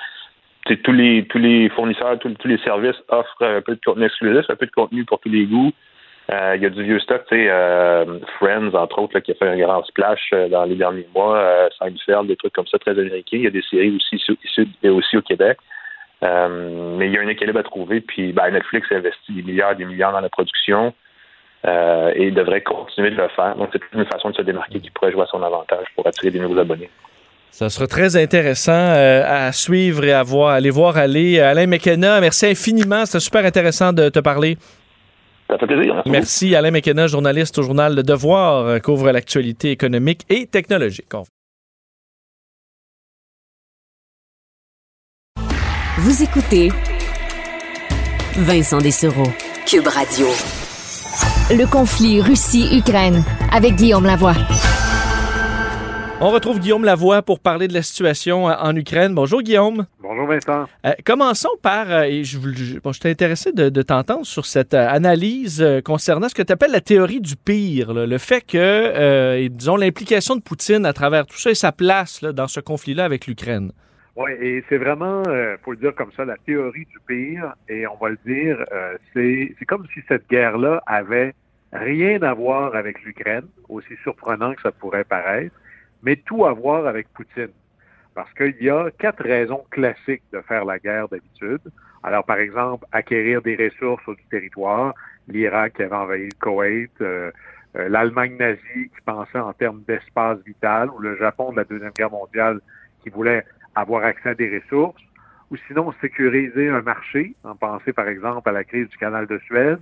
tous les tous les fournisseurs, tous, les services offrent un peu de contenu exclusif, un peu de contenu pour tous les goûts. Euh, il y a du vieux stock, tu sais, Friends, entre autres, qui a fait un grand splash dans les derniers mois, Seinfeld, des trucs comme ça, très américains. Il y a des séries aussi ici aussi au Québec. Euh, mais il y a un équilibre à trouver. Puis ben, Netflix investit des milliards des milliards dans la production euh, et il devrait continuer de le faire. Donc, c'est une façon de se démarquer qui pourrait jouer à son avantage pour attirer des nouveaux abonnés. Ça sera très intéressant euh, à suivre et à voir, aller voir aller. Alain McKenna, merci infiniment. C'était super intéressant de te parler. Ça fait plaisir. Merci, Alain McKenna, journaliste au journal Le Devoir, couvre l'actualité économique et technologique. Vous écoutez Vincent Dessereau, Cube Radio. Le conflit Russie-Ukraine avec Guillaume Lavoie. On retrouve Guillaume Lavoie pour parler de la situation euh, en Ukraine. Bonjour Guillaume. Bonjour Vincent. Euh, commençons par, euh, et je, je, bon, je intéressé de, t'entendre sur cette analyse concernant ce que tu appelles la théorie du pire, le fait que, disons, l'implication de Poutine à travers tout ça et sa place dans ce conflit-là avec l'Ukraine. Oui, et c'est vraiment, euh, faut le dire comme ça, la théorie du pire. Et on va le dire, euh, c'est comme si cette guerre-là avait rien à voir avec l'Ukraine, aussi surprenant que ça pourrait paraître, mais tout à voir avec Poutine. Parce qu'il y a quatre raisons classiques de faire la guerre d'habitude. Alors, par exemple, acquérir des ressources du territoire, l'Irak qui avait envahi le Koweït, euh, euh, l'Allemagne nazie qui pensait en termes d'espace vital, ou le Japon de la Deuxième Guerre mondiale qui voulait avoir accès à des ressources, ou sinon sécuriser un marché, en penser par exemple à la crise du canal de Suez.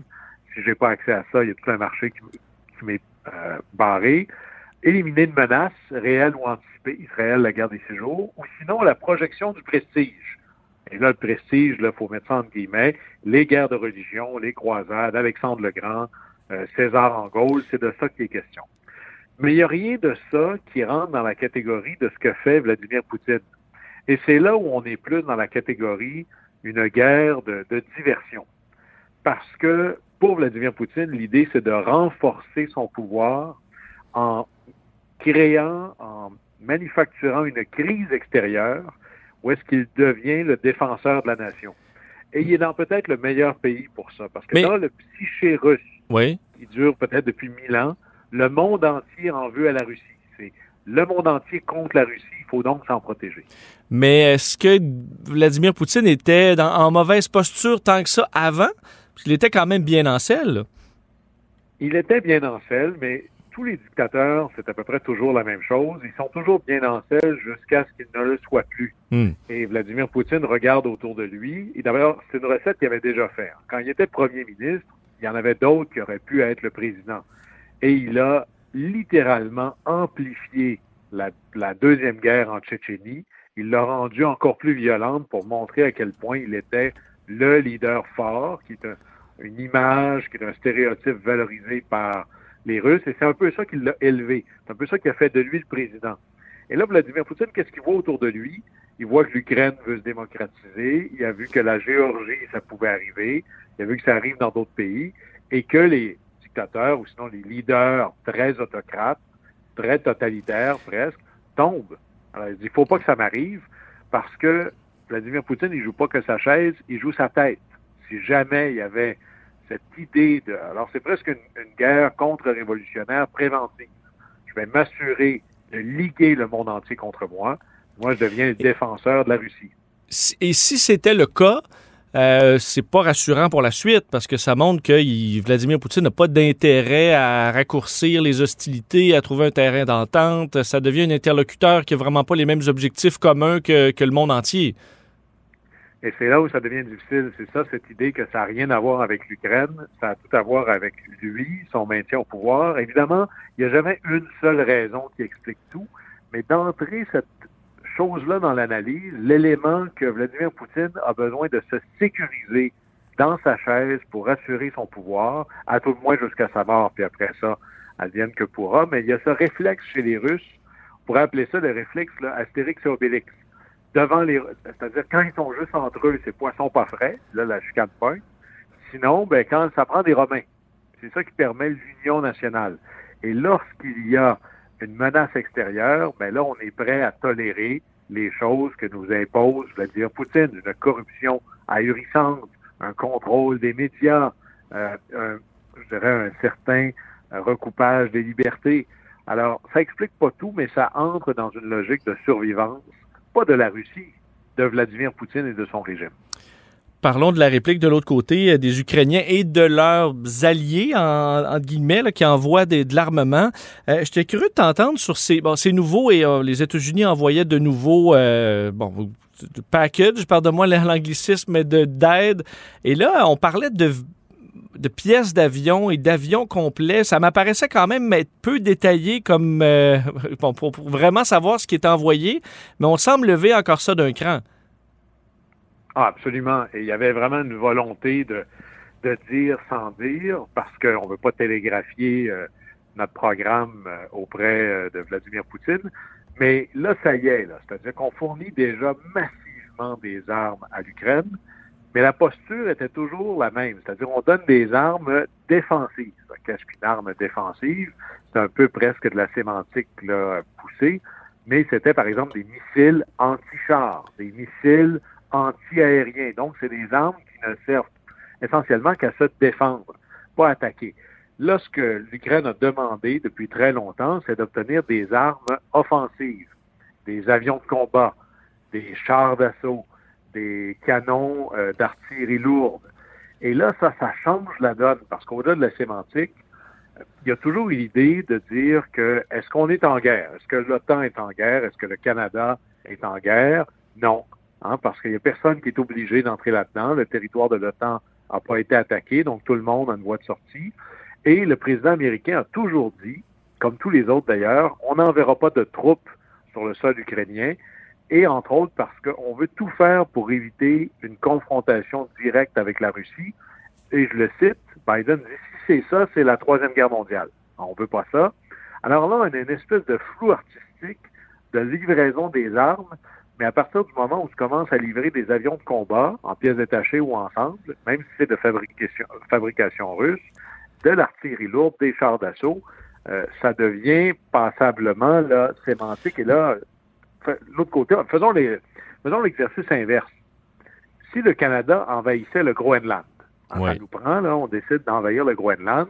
Si j'ai pas accès à ça, il y a tout un marché qui, m'est euh, barré. Éliminer une menace réelle ou anticipée, Israël, la guerre des séjours, ou sinon la projection du prestige. Et là, le prestige, il faut mettre ça entre guillemets, les guerres de religion, les croisades, Alexandre le Grand, euh, César en Gaule, c'est de ça qu'il est question. Mais il n'y a rien de ça qui rentre dans la catégorie de ce que fait Vladimir Poutine. Et c'est là où on est plus dans la catégorie une guerre de, diversion. Parce que pour Vladimir Poutine, l'idée, c'est de renforcer son pouvoir en créant, en manufacturant une crise extérieure ou est-ce qu'il devient le défenseur de la nation? Et il est dans peut-être le meilleur pays pour ça, parce que Mais- dans le psyché russe, Oui. qui dure peut-être depuis mille ans, le monde entier en veut à la Russie. Le monde entier contre la Russie, il faut donc s'en protéger. Mais est-ce que Vladimir Poutine était dans- en mauvaise posture tant que ça avant? Parce qu'il était quand même bien en selle. là. Il était bien en selle, mais tous les dictateurs, c'est à peu près toujours la même chose. Ils sont toujours bien en selle jusqu'à ce qu'ils ne le soient plus. Hmm. Et Vladimir Poutine regarde autour de lui. Et d'abord, c'est une recette qu'il avait déjà faite. Quand il était premier ministre, il y en avait d'autres qui auraient pu être le président. Et il a littéralement amplifié la, la deuxième guerre en Tchétchénie. Il l'a rendue encore plus violente pour montrer à quel point il était le leader fort, qui est un- une image, qui est un stéréotype valorisé par les Russes. Et c'est un peu ça qui l'a élevé. C'est un peu ça qui a fait de lui le président. Et là, Vladimir Poutine, qu'est-ce qu'il voit autour de lui? Il voit que l'Ukraine veut se démocratiser. Il a vu que la Géorgie, ça pouvait arriver. Il a vu que ça arrive dans d'autres pays. Et que les dictateurs, ou sinon les leaders très autocrates, très totalitaires presque, tombent. Alors, il dit, faut pas que ça m'arrive parce que Vladimir Poutine, il joue pas que sa chaise, il joue sa tête. Si jamais il y avait cette idée de... Alors, c'est presque une, une guerre contre-révolutionnaire préventive. Je vais m'assurer de liguer le monde entier contre moi. Moi, je deviens le défenseur de la Russie. Si- Et si c'était le cas, euh, c'est pas rassurant pour la suite parce que ça montre que Vladimir Poutine n'a pas d'intérêt à raccourcir les hostilités, à trouver un terrain d'entente. Ça devient un interlocuteur qui n'a vraiment pas les mêmes objectifs communs que, que le monde entier. Et c'est là où ça devient difficile. C'est ça, cette idée que ça n'a rien à voir avec l'Ukraine, ça a tout à voir avec lui, son maintien au pouvoir. Évidemment, il n'y a jamais une seule raison qui explique tout, mais d'entrer cette chose-là dans l'analyse, l'élément que Vladimir Poutine a besoin de se sécuriser dans sa chaise pour assurer son pouvoir, à tout le moins jusqu'à sa mort, puis après ça, advienne que pourra. Mais il y a ce réflexe chez les Russes, on pourrait appeler ça le réflexe là, Astérix et Obélix devant les. C'est-à-dire, quand ils sont juste entre eux, c'est poisson pas frais. Là, la chicane point. Sinon, ben, quand ça prend des Romains. C'est ça qui permet l'union nationale. Et lorsqu'il y a une menace extérieure, ben là, on est prêt à tolérer les choses que nous impose Vladimir Poutine, une corruption ahurissante, un contrôle des médias, euh, un, je dirais un certain euh, recoupage des libertés. Alors, ça explique pas tout, mais ça entre dans une logique de survivance pas de la Russie, de Vladimir Poutine et de son régime. Parlons de la réplique de l'autre côté euh, des Ukrainiens et de leurs alliés, en, guillemets, qui envoient de l'armement. Euh, J'étais curieux de t'entendre sur ces, bon, ces nouveaux, et euh, les États-Unis envoyaient de nouveaux euh, bon, de package, pardonne-moi l'anglicisme, de- d'aide. Et là, on parlait de, pièces d'avion et d'avions complets. Ça m'apparaissait quand même être peu détaillé comme bon, pour vraiment savoir ce qui est envoyé, mais on semble lever encore ça d'un cran. Ah, absolument. Et il y avait vraiment une volonté de, de dire sans dire, parce qu'on ne veut pas télégraphier euh, notre programme euh, auprès euh, de Vladimir Poutine. Mais là, ça y est, là. C'est-à-dire qu'on fournit déjà massivement des armes à l'Ukraine, mais la posture était toujours la même. C'est-à-dire on donne des armes défensives. Qu'est-ce qu'une arme défensive? C'est un peu presque de la sémantique là, poussée, mais c'était par exemple des missiles anti-chars, des missiles anti-aériens. Donc, c'est des armes qui ne servent essentiellement qu'à se défendre, pas attaquer. Là, ce que l'Ukraine a demandé depuis très longtemps, c'est d'obtenir des armes offensives, des avions de combat, des chars d'assaut, des canons euh, d'artillerie lourde. Et là, ça, ça change la donne, parce qu'au-delà de la sémantique, il y a toujours une idée de dire que est-ce qu'on est en guerre? Est-ce que l'OTAN est en guerre? Est-ce que le Canada est en guerre? Non. Hein, parce qu'il n'y a personne qui est obligé d'entrer là-dedans. Le territoire de l'OTAN n'a pas été attaqué, donc tout le monde a une voie de sortie. Et le président américain a toujours dit, comme tous les autres d'ailleurs, on n'enverra pas de troupes sur le sol ukrainien, et entre autres parce qu'on veut tout faire pour éviter une confrontation directe avec la Russie. Et je le cite, Biden dit, si c'est ça, c'est la Troisième Guerre mondiale. On veut pas ça. Alors là, on a une espèce de flou artistique de livraison des armes, mais à partir du moment où tu commences à livrer des avions de combat en pièces détachées ou ensemble, même si c'est de fabrication, fabrication russe, de l'artillerie lourde, des chars d'assaut, euh, ça devient passablement là, sémantique. Et là, l'autre côté, faisons les, faisons l'exercice inverse. Si le Canada envahissait le Groenland, hein, ça nous prend, là, on décide d'envahir le Groenland,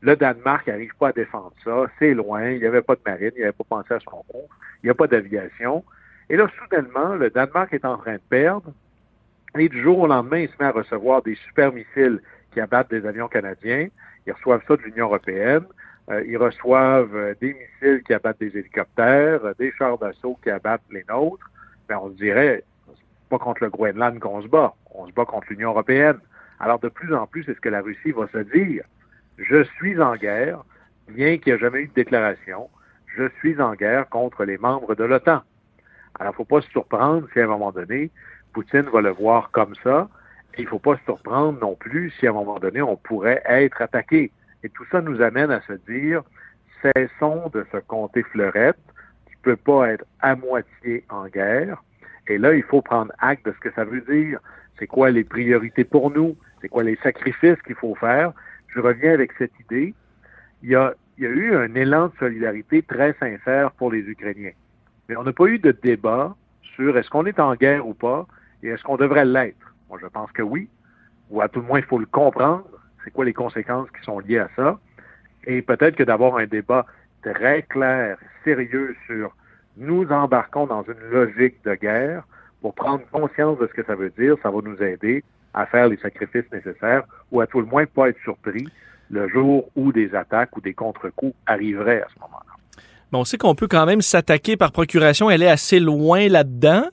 le Danemark n'arrive pas à défendre ça, c'est loin, il n'y avait pas de marine, il n'avait pas pensé à son compte, il n'y a pas d'aviation. Et là, soudainement, le Danemark est en train de perdre, et du jour au lendemain, il se met à recevoir des super missiles qui abattent des avions canadiens. Ils reçoivent ça de l'Union européenne. Euh, ils reçoivent euh, des missiles qui abattent des hélicoptères, euh, des chars d'assaut qui abattent les nôtres. Mais ben, on se dirait, c'est pas contre le Groenland qu'on se bat, on se bat contre l'Union européenne. Alors de plus en plus, c'est ce que la Russie va se dire. Je suis en guerre, bien qu'il n'y ait jamais eu de déclaration, je suis en guerre contre les membres de l'OTAN. Alors, faut pas se surprendre si à un moment donné, Poutine va le voir comme ça. Et il faut pas se surprendre non plus si à un moment donné, on pourrait être attaqué. Et tout ça nous amène à se dire, cessons de se compter fleurette. Tu peux pas être à moitié en guerre. Et là, il faut prendre acte de ce que ça veut dire. C'est quoi les priorités pour nous? C'est quoi les sacrifices qu'il faut faire? Je reviens avec cette idée. Il y a, il y a eu un élan de solidarité très sincère pour les Ukrainiens. Mais on n'a pas eu de débat sur est-ce qu'on est en guerre ou pas et est-ce qu'on devrait l'être. Moi, je pense que oui, ou à tout le moins, il faut le comprendre. C'est quoi les conséquences qui sont liées à ça? Et peut-être que d'avoir un débat très clair, sérieux sur nous embarquons dans une logique de guerre pour prendre conscience de ce que ça veut dire, ça va nous aider à faire les sacrifices nécessaires ou à tout le moins pas être surpris le jour où des attaques ou des contre-coups arriveraient à ce moment-là on sait qu'on peut quand même s'attaquer par procuration. Elle est assez loin là-dedans.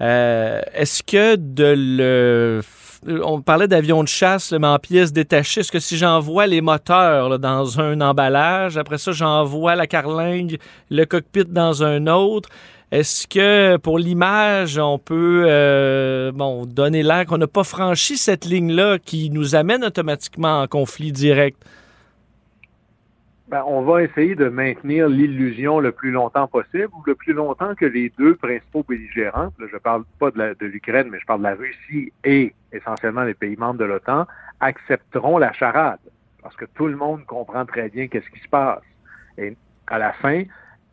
Euh, est-ce que de le... On parlait d'avions de chasse, mais en pièces détachées. Est-ce que si j'envoie les moteurs dans un emballage, après ça, j'envoie la carlingue, le cockpit dans un autre, est-ce que pour l'image, on peut euh, bon, donner l'air qu'on n'a pas franchi cette ligne-là qui nous amène automatiquement en conflit direct? Ben, on va essayer de maintenir l'illusion le plus longtemps possible, ou le plus longtemps que les deux principaux belligérants, là, je parle pas de l'Ukraine, mais je parle de la Russie et essentiellement les pays membres de l'OTAN, accepteront la charade. Parce que tout le monde comprend très bien qu'est-ce qui se passe. Et à la fin,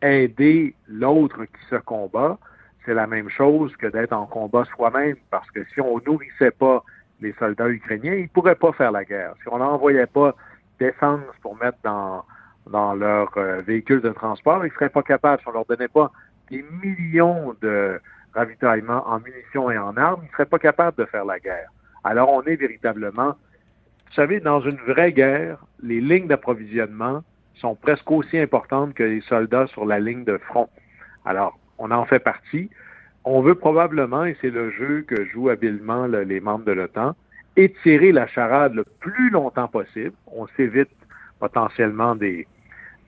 aider l'autre qui se combat, c'est la même chose que d'être en combat soi-même. Parce que si on nourrissait pas les soldats ukrainiens, ils pourraient pas faire la guerre. Si on n'envoyait pas d'essence pour mettre dans dans leur euh, véhicule de transport, ils ne seraient pas capables, si on leur donnait pas des millions de ravitaillements en munitions et en armes, ils ne seraient pas capables de faire la guerre. Alors on est véritablement, vous savez, dans une vraie guerre, les lignes d'approvisionnement sont presque aussi importantes que les soldats sur la ligne de front. Alors, on en fait partie. On veut probablement, et c'est le jeu que jouent habilement les membres de l'OTAN, étirer la charade le plus longtemps possible. On s'évite potentiellement des,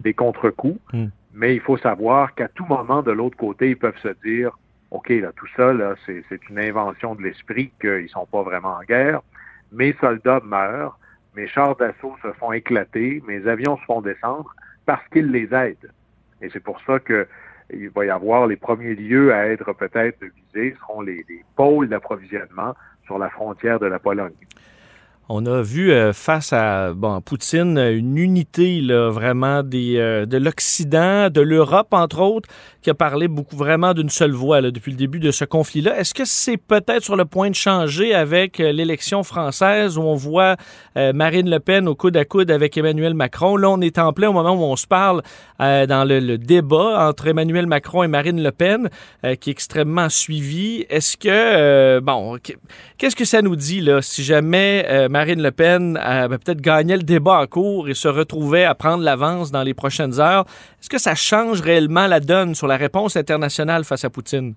des contre-coups. Hmm. Mais il faut savoir qu'à tout moment, de l'autre côté, ils peuvent se dire, OK, là, tout ça, là, c'est, une invention de l'esprit qu'ils sont pas vraiment en guerre. Mes soldats meurent, mes chars d'assaut se font éclater, mes avions se font descendre parce qu'ils les aident. Et c'est pour ça que il va y avoir les premiers lieux à être peut-être visés seront les pôles d'approvisionnement sur la frontière de la Pologne. On a vu euh, face à bon, Poutine une unité là, vraiment des, euh, de l'Occident, de l'Europe entre autres, a parlé beaucoup vraiment d'une seule voix là, depuis le début de ce conflit-là. Est-ce que c'est peut-être sur le point de changer avec euh, l'élection française où on voit Marine Le Pen au coude à coude avec Emmanuel Macron? Là, on est en plein au moment où on se parle dans le, débat entre Emmanuel Macron et Marine Le Pen, qui est extrêmement suivi. Est-ce que bon, qu'est-ce que ça nous dit là si jamais Marine Le Pen ben, peut-être gagné le débat en cours et se retrouvait à prendre l'avance dans les prochaines heures? Est-ce que ça change réellement la donne sur la réponse internationale face à Poutine?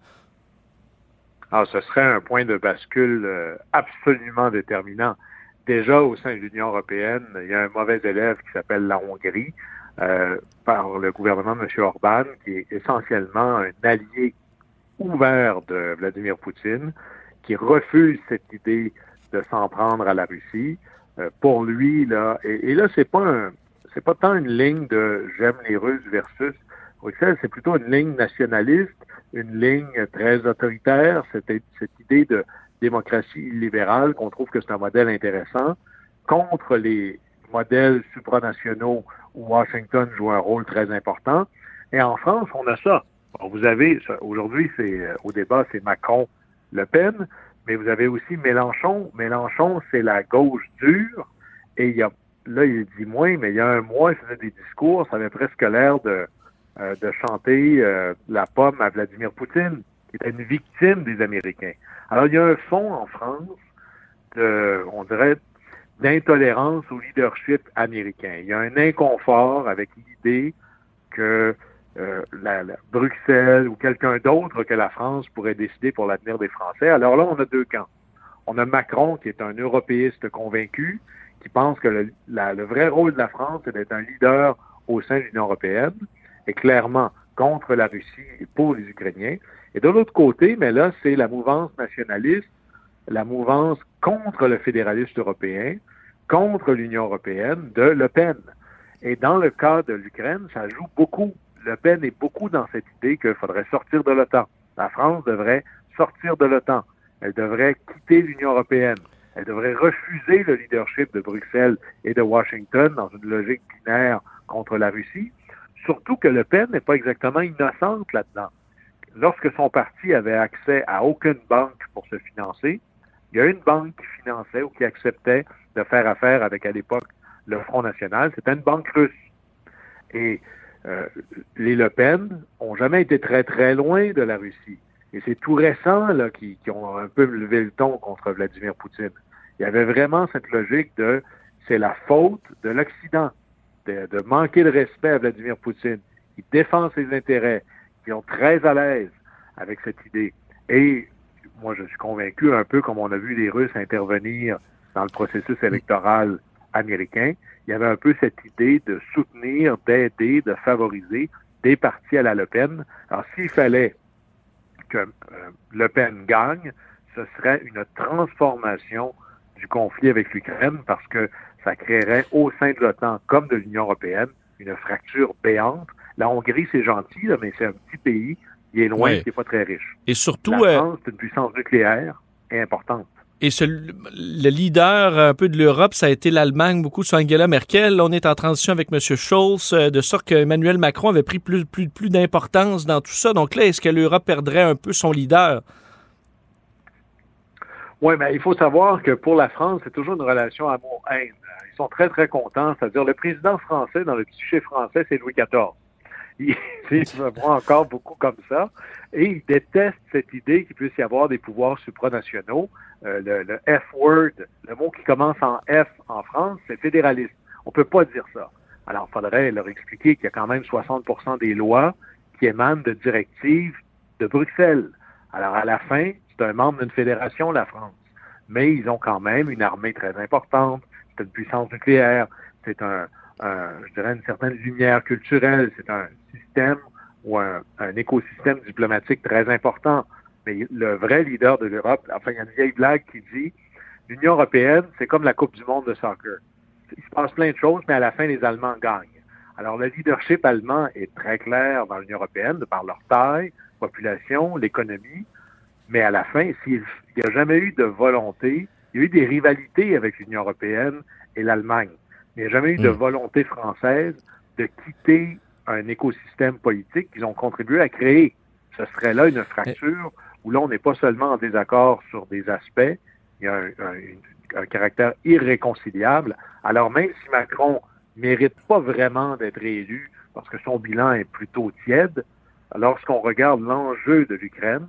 Alors, ah, ce serait un point de bascule euh, absolument déterminant. Déjà, au sein de l'Union européenne, il y a un mauvais élève qui s'appelle la Hongrie, euh, par le gouvernement de M. Orban, qui est essentiellement un allié ouvert de Vladimir Poutine, qui refuse cette idée de s'en prendre à la Russie. Euh, pour lui, là, et, là, c'est pas un, c'est pas tant une ligne de j'aime les Russes versus Bruxelles, c'est plutôt une ligne nationaliste, une ligne très autoritaire, cette, cette idée de démocratie libérale qu'on trouve que c'est un modèle intéressant contre les modèles supranationaux où Washington joue un rôle très important. Et en France, on a ça. vous avez, aujourd'hui, c'est au débat, c'est Macron-Le Pen, mais vous avez aussi Mélenchon. Mélenchon, c'est la gauche dure. Et il y a, là, il dit moins, mais il y a un mois, il faisait des discours, ça avait presque l'air de, euh, de chanter euh, la pomme à Vladimir Poutine, qui était une victime des Américains. Alors, il y a un fond en France de, on dirait, d'intolérance au leadership américain. Il y a un inconfort avec l'idée que euh, la, Bruxelles ou quelqu'un d'autre que la France pourrait décider pour l'avenir des Français. Alors là, on a deux camps. On a Macron, qui est un européiste convaincu, qui pense que le, le vrai rôle de la France, c'est d'être un leader au sein de l'Union européenne, et clairement contre la Russie et pour les Ukrainiens. Et de l'autre côté, mais là, c'est la mouvance nationaliste, la mouvance contre le fédéralisme européen, contre l'Union européenne de Le Pen. Et dans le cas de l'Ukraine, ça joue beaucoup le Pen est beaucoup dans cette idée qu'il faudrait sortir de l'OTAN. La France devrait sortir de l'OTAN. Elle devrait quitter l'Union européenne. Elle devrait refuser le leadership de Bruxelles et de Washington dans une logique binaire contre la Russie. Surtout que Le Pen n'est pas exactement innocente là-dedans. Lorsque son parti avait accès à aucune banque pour se financer, il y a une banque qui finançait ou qui acceptait de faire affaire avec, à l'époque, le Front National. C'était une banque russe. Et euh, les Le Pen ont jamais été très très loin de la Russie. Et c'est tout récent là qui, ont un peu levé le ton contre Vladimir Poutine. Il y avait vraiment cette logique de c'est la faute de l'Occident de, manquer de respect à Vladimir Poutine, qui défend ses intérêts, qui sont très à l'aise avec cette idée. Et moi, je suis convaincu, un peu comme on a vu les Russes intervenir dans le processus électoral américain, il y avait un peu cette idée de soutenir, d'aider, de favoriser des partis à la Le Pen. Alors, s'il fallait que euh, Le Pen gagne, ce serait une transformation du conflit avec l'Ukraine parce que ça créerait au sein de l'OTAN comme de l'Union européenne une fracture béante. La Hongrie, c'est gentil, mais c'est un petit pays qui est loin, qui n'est pas très riche. Et surtout, la euh, France, c'est une puissance nucléaire importante. Et le leader un peu de l'Europe, ça a été l'Allemagne, beaucoup sur Angela Merkel. on est en transition avec M. Scholz, euh, de sorte qu'Emmanuel Macron avait pris plus, plus, plus d'importance dans tout ça. Donc là, est-ce que l'Europe perdrait un peu son leader? Oui, mais il faut savoir que pour la France, c'est toujours une relation amour-haine. Ils sont très, très contents. C'est-à-dire, le président français, dans le psyché français, c'est Louis XIV. Il, se voit encore beaucoup comme ça. Et il déteste cette idée qu'il puisse y avoir des pouvoirs supranationaux. Euh, le, F-word, le mot qui commence en F en France, c'est fédéraliste. On peut pas dire ça. Alors, il faudrait leur expliquer qu'il y a quand même 60% des lois qui émanent de directives de Bruxelles. Alors, à la fin, c'est un membre d'une fédération, la France. Mais ils ont quand même une armée très importante, c'est une puissance nucléaire, c'est un, je dirais, une certaine lumière culturelle, c'est un système ou un écosystème diplomatique très important. Mais le vrai leader de l'Europe, enfin, il y a une vieille blague qui dit l'Union européenne, c'est comme la Coupe du monde de soccer. Il se passe plein de choses, mais à la fin, les Allemands gagnent. Alors, le leadership allemand est très clair dans l'Union européenne, de par leur taille, population, l'économie. Mais à la fin, s'il n'y a jamais eu de volonté, il y a eu des rivalités avec l'Union européenne et l'Allemagne. Il n'y a jamais eu de hmm. volonté française de quitter un écosystème politique qu'ils ont contribué à créer. Ce serait là une fracture où là, on n'est pas seulement en désaccord sur des aspects, il y a un, caractère irréconciliable. Alors même si Macron mérite pas vraiment d'être élu parce que son bilan est plutôt tiède, lorsqu'on regarde l'enjeu de l'Ukraine,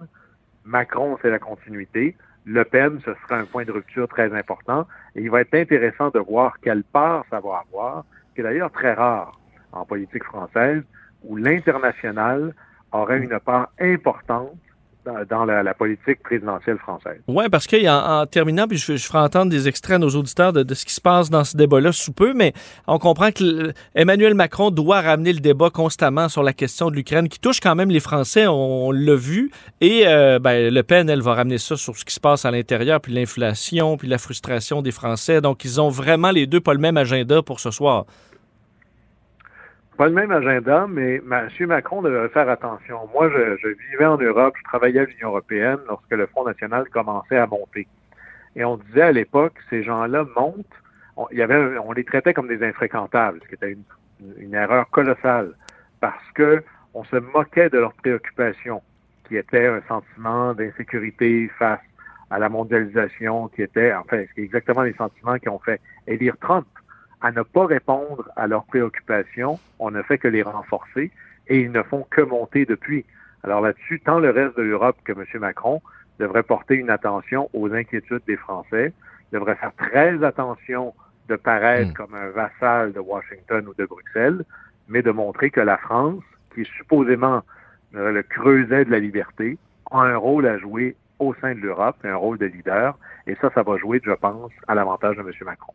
Macron, c'est la continuité. Le Pen, ce sera un point de rupture très important. Et il va être intéressant de voir quelle part ça va avoir, qui est d'ailleurs très rare en politique française, où l'international aurait une part importante dans la, politique présidentielle française. Oui, parce qu'en en, terminant, puis je, ferai entendre des extraits à nos auditeurs de, ce qui se passe dans ce débat-là sous peu, mais on comprend que Emmanuel Macron doit ramener le débat constamment sur la question de l'Ukraine, qui touche quand même les Français, on, l'a vu, et euh, ben, Le Pen, elle, va ramener ça sur ce qui se passe à l'intérieur, puis l'inflation, puis la frustration des Français. Donc, ils ont vraiment les deux pas le même agenda pour ce soir pas le même agenda, mais M. Macron devait faire attention. Moi, je, vivais en Europe, je travaillais à l'Union européenne lorsque le Front national commençait à monter. Et on disait à l'époque, ces gens-là montent, on, les traitait comme des infréquentables, ce qui était une une erreur colossale parce que on se moquait de leurs préoccupations, qui était un sentiment d'insécurité face à la mondialisation, qui était, enfin, c'est exactement les sentiments qui ont fait élire Trump. À ne pas répondre à leurs préoccupations, on ne fait que les renforcer et ils ne font que monter depuis. Alors là-dessus, tant le reste de l'Europe que M. Macron devrait porter une attention aux inquiétudes des Français, devrait faire très attention de paraître hmm. comme un vassal de Washington ou de Bruxelles, mais de montrer que la France, qui est supposément euh, le creuset de la liberté, a un rôle à jouer au sein de l'Europe, un rôle de leader, et ça, ça va jouer, je pense, à l'avantage de M. Macron.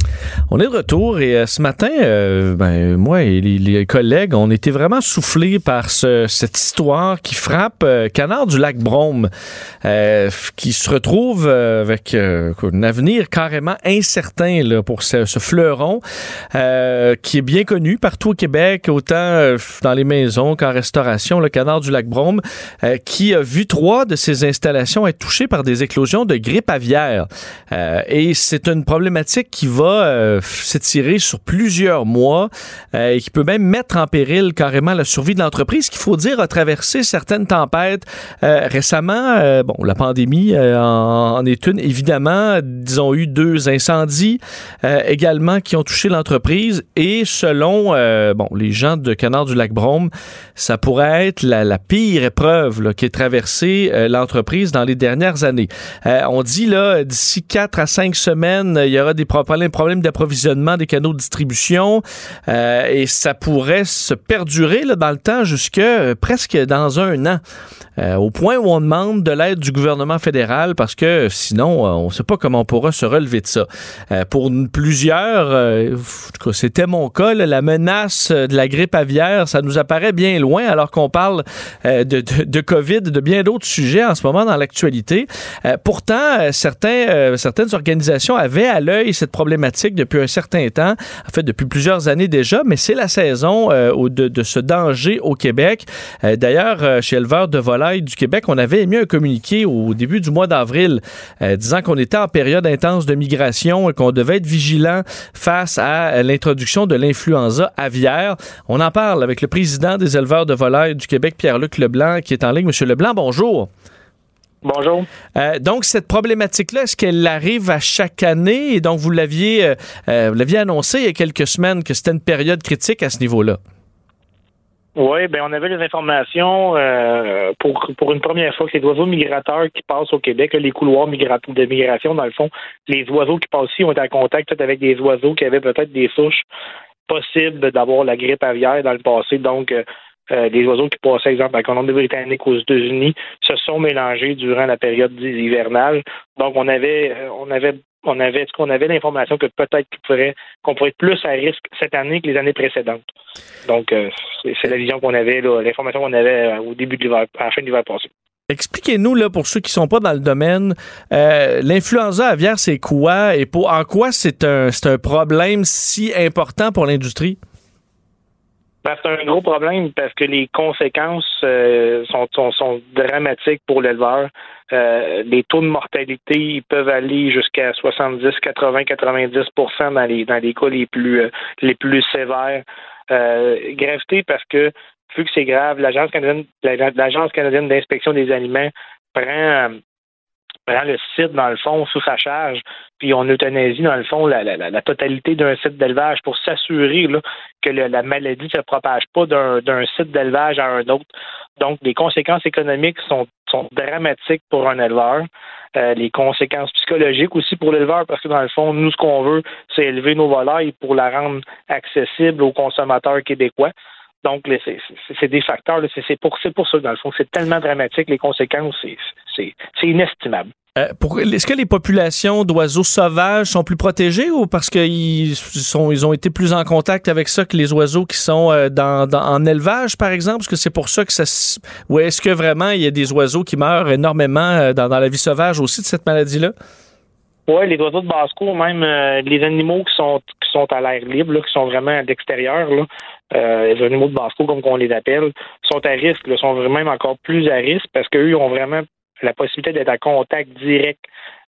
On est de retour et euh, ce matin, euh, ben, moi et les, collègues, on était vraiment soufflés par cette histoire qui frappe euh, Canard du lac Brome, qui se retrouve avec un avenir carrément incertain là, pour ce, fleuron, qui est bien connu partout au Québec, autant dans les maisons qu'en restauration, le Canard du lac Brome, qui a vu trois de ses installations être touchées par des éclosions de grippe aviaire. et c'est une problématique qui va s'étirer sur plusieurs mois euh, et qui peut même mettre en péril carrément la survie de l'entreprise, qu'il faut dire a traversé certaines tempêtes euh, récemment. Euh, bon, la pandémie en, est une, évidemment. Ils ont eu deux incendies également qui ont touché l'entreprise et selon bon les gens de Canard du Lac Brome, ça pourrait être la, pire épreuve là, qui est traversée l'entreprise dans les dernières années. on dit là d'ici quatre à cinq semaines, il y aura des problèmes, problèmes d'approvisionnement visionnement des canaux de distribution euh, et ça pourrait se perdurer dans le temps jusque euh, presque dans un an. Euh, au point où on demande de l'aide du gouvernement fédéral parce que sinon, on ne sait pas comment on pourra se relever de ça. pour plusieurs, c'était mon cas, la menace de la grippe aviaire, ça nous apparaît bien loin alors qu'on parle de, de, de, COVID, de bien d'autres sujets en ce moment dans l'actualité. pourtant, certaines organisations avaient à l'œil cette problématique depuis un certain temps, en fait depuis plusieurs années déjà, mais c'est la saison euh, de, ce danger au Québec. Euh, d'ailleurs, euh, chez Éleveurs de volailles du Québec, on avait émis un communiqué au début du mois d'avril disant qu'on était en période intense de migration et qu'on devait être vigilant face à l'introduction de l'influenza aviaire. On en parle avec le président des éleveurs de volailles du Québec, Pierre-Luc Leblanc, qui est en ligne. Monsieur Leblanc, bonjour. Bonjour. Euh, donc, cette problématique-là, est-ce qu'elle arrive à chaque année? Et donc, vous l'aviez, euh, euh, l'aviez annoncé il y a quelques semaines que c'était une période critique à ce niveau-là. Oui, ben on avait les informations pour, pour une première fois que les oiseaux migrateurs qui passent au Québec, les couloirs de migration, dans le fond, les oiseaux qui passent ici ont été en contact avec des oiseaux qui avaient peut-être des souches possibles d'avoir la grippe aviaire dans le passé. Donc, euh, des oiseaux qui passaient, exemple, la Colombie-Britannique aux États-Unis se sont mélangés durant la période hivernale. Donc, on avait, euh, on avait, on avait, qu'on avait l'information que peut-être qu'on pourrait, pourrait être plus à risque cette année que les années précédentes? Donc, euh, c'est la vision qu'on avait, l'information qu'on avait au début de l'hiver, à la fin de l'hiver passé. Expliquez-nous, là, pour ceux qui sont pas dans le domaine, l'influenza aviaire, c'est quoi et pour, en quoi c'est un problème si important pour l'industrie? Ben, c'est un gros problème parce que les conséquences euh, sont, sont, sont, dramatiques pour l'éleveur. Euh, les taux de mortalité peuvent aller jusqu'à 70, 80, 90% dans les dans les cas les plus euh, les plus sévères. gravité parce que vu que c'est grave, l'agence canadienne l'agence canadienne d'inspection des aliments prend prend le site, dans le fond, sous sa charge, puis on euthanasie, dans le fond, la, la, la totalité d'un site d'élevage pour s'assurer que la maladie ne se propage pas d'un site d'élevage à un autre. Donc, les conséquences économiques sont, sont dramatiques pour un éleveur. Euh, les conséquences psychologiques aussi pour l'éleveur, parce que dans le fond, nous, ce qu'on veut, c'est élever nos volailles pour la rendre accessible aux consommateurs québécois. Donc, c'est des facteurs. C'est pour, pour ça, dans le fond, c'est tellement dramatique. Les conséquences, c'est inestimable. Euh, est-ce que les populations d'oiseaux sauvages sont plus protégées ou parce qu'ils ils ont été plus en contact avec ça que les oiseaux qui sont euh, dans, en élevage, par exemple? Est-ce que c'est pour ça que ça... Ou est-ce que vraiment il y a des oiseaux qui meurent énormément euh, dans, dans la vie sauvage aussi de cette maladie-là? Oui, les oiseaux de basse-cour, même les animaux qui sont qui sont à l'air libre, qui sont vraiment à l'extérieur, euh, les animaux de basse comme on les appelle, sont à risque, sont même encore plus à risque parce qu'eux ont vraiment la possibilité d'être en contact direct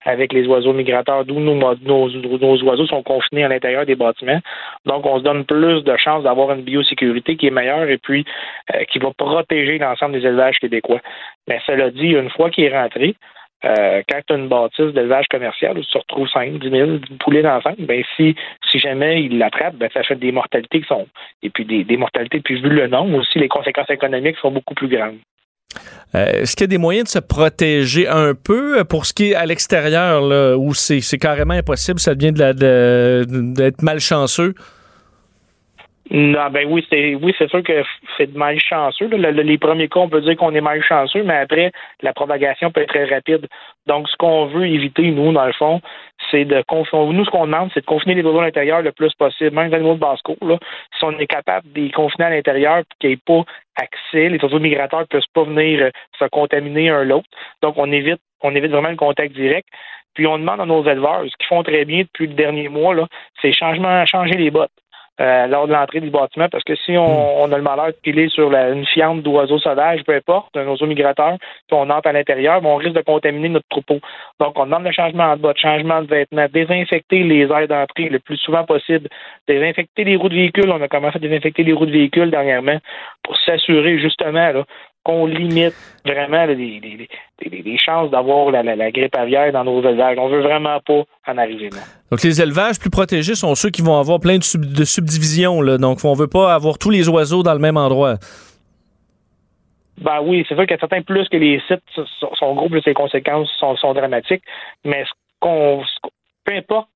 avec les oiseaux migrateurs, d'où nos, nos, oiseaux sont confinés à l'intérieur des bâtiments. Donc, on se donne plus de chances d'avoir une biosécurité qui est meilleure et puis euh, qui va protéger l'ensemble des élevages québécois. Mais cela dit, une fois qu'il est rentré, euh, quand tu as une bâtisse d'élevage commercial où tu retrouves 5, 10 000 poulets d'enfants, ben si, si jamais il l'attrape, ben ça fait des mortalités qui sont. Et puis des, mortalités, puis vu le nombre aussi, les conséquences économiques sont beaucoup plus grandes. Euh, est-ce qu'il y a des moyens de se protéger un peu? Pour ce qui est à l'extérieur, où c'est carrément impossible, ça devient d'être de malchanceux? Non, ben oui, c'est oui, c'est sûr que c'est malchanceux. les premiers cas, on peut dire qu'on est malchanceux, mais après, la propagation peut être très rapide. Donc, ce qu'on veut éviter, nous, dans le fond, c'est de confiner. Nous, ce qu'on demande, c'est de confiner les oiseaux à l'intérieur le plus possible, même les animaux de basse-cour. Si on est capable de les confiner à l'intérieur et qu'il n'y ait pas accès, les oiseaux migrateurs ne peuvent pas venir euh, se contaminer un l'autre. Donc, on évite, on évite vraiment le contact direct. Puis on demande à nos éleveurs, ce qu'ils font très bien depuis le dernier mois, là, c'est changer les bottes. Euh, lors de l'entrée du bâtiment, parce que si on, hmm. a le malheur de piler sur une fiente d'oiseaux sauvages, peu importe, un oiseau migrateur, puis on entre à l'intérieur, on risque de contaminer notre troupeau. Donc, on demande le changement de bottes, changement de vêtements, désinfecter les aires d'entrée le plus souvent possible, désinfecter les roues de véhicules. On a commencé à désinfecter les roues de véhicules dernièrement pour s'assurer justement là, qu'on limite vraiment les, chances d'avoir la, grippe aviaire dans nos élevages. On veut vraiment pas en arriver là. Donc, les élevages plus protégés sont ceux qui vont avoir plein de, subdivisions. Là. Donc, on veut pas avoir tous les oiseaux dans le même endroit. Ben oui, c'est sûr qu'il y a certains plus que les sites sont, gros, plus les conséquences sont, dramatiques. Mais ce qu'on, peu importe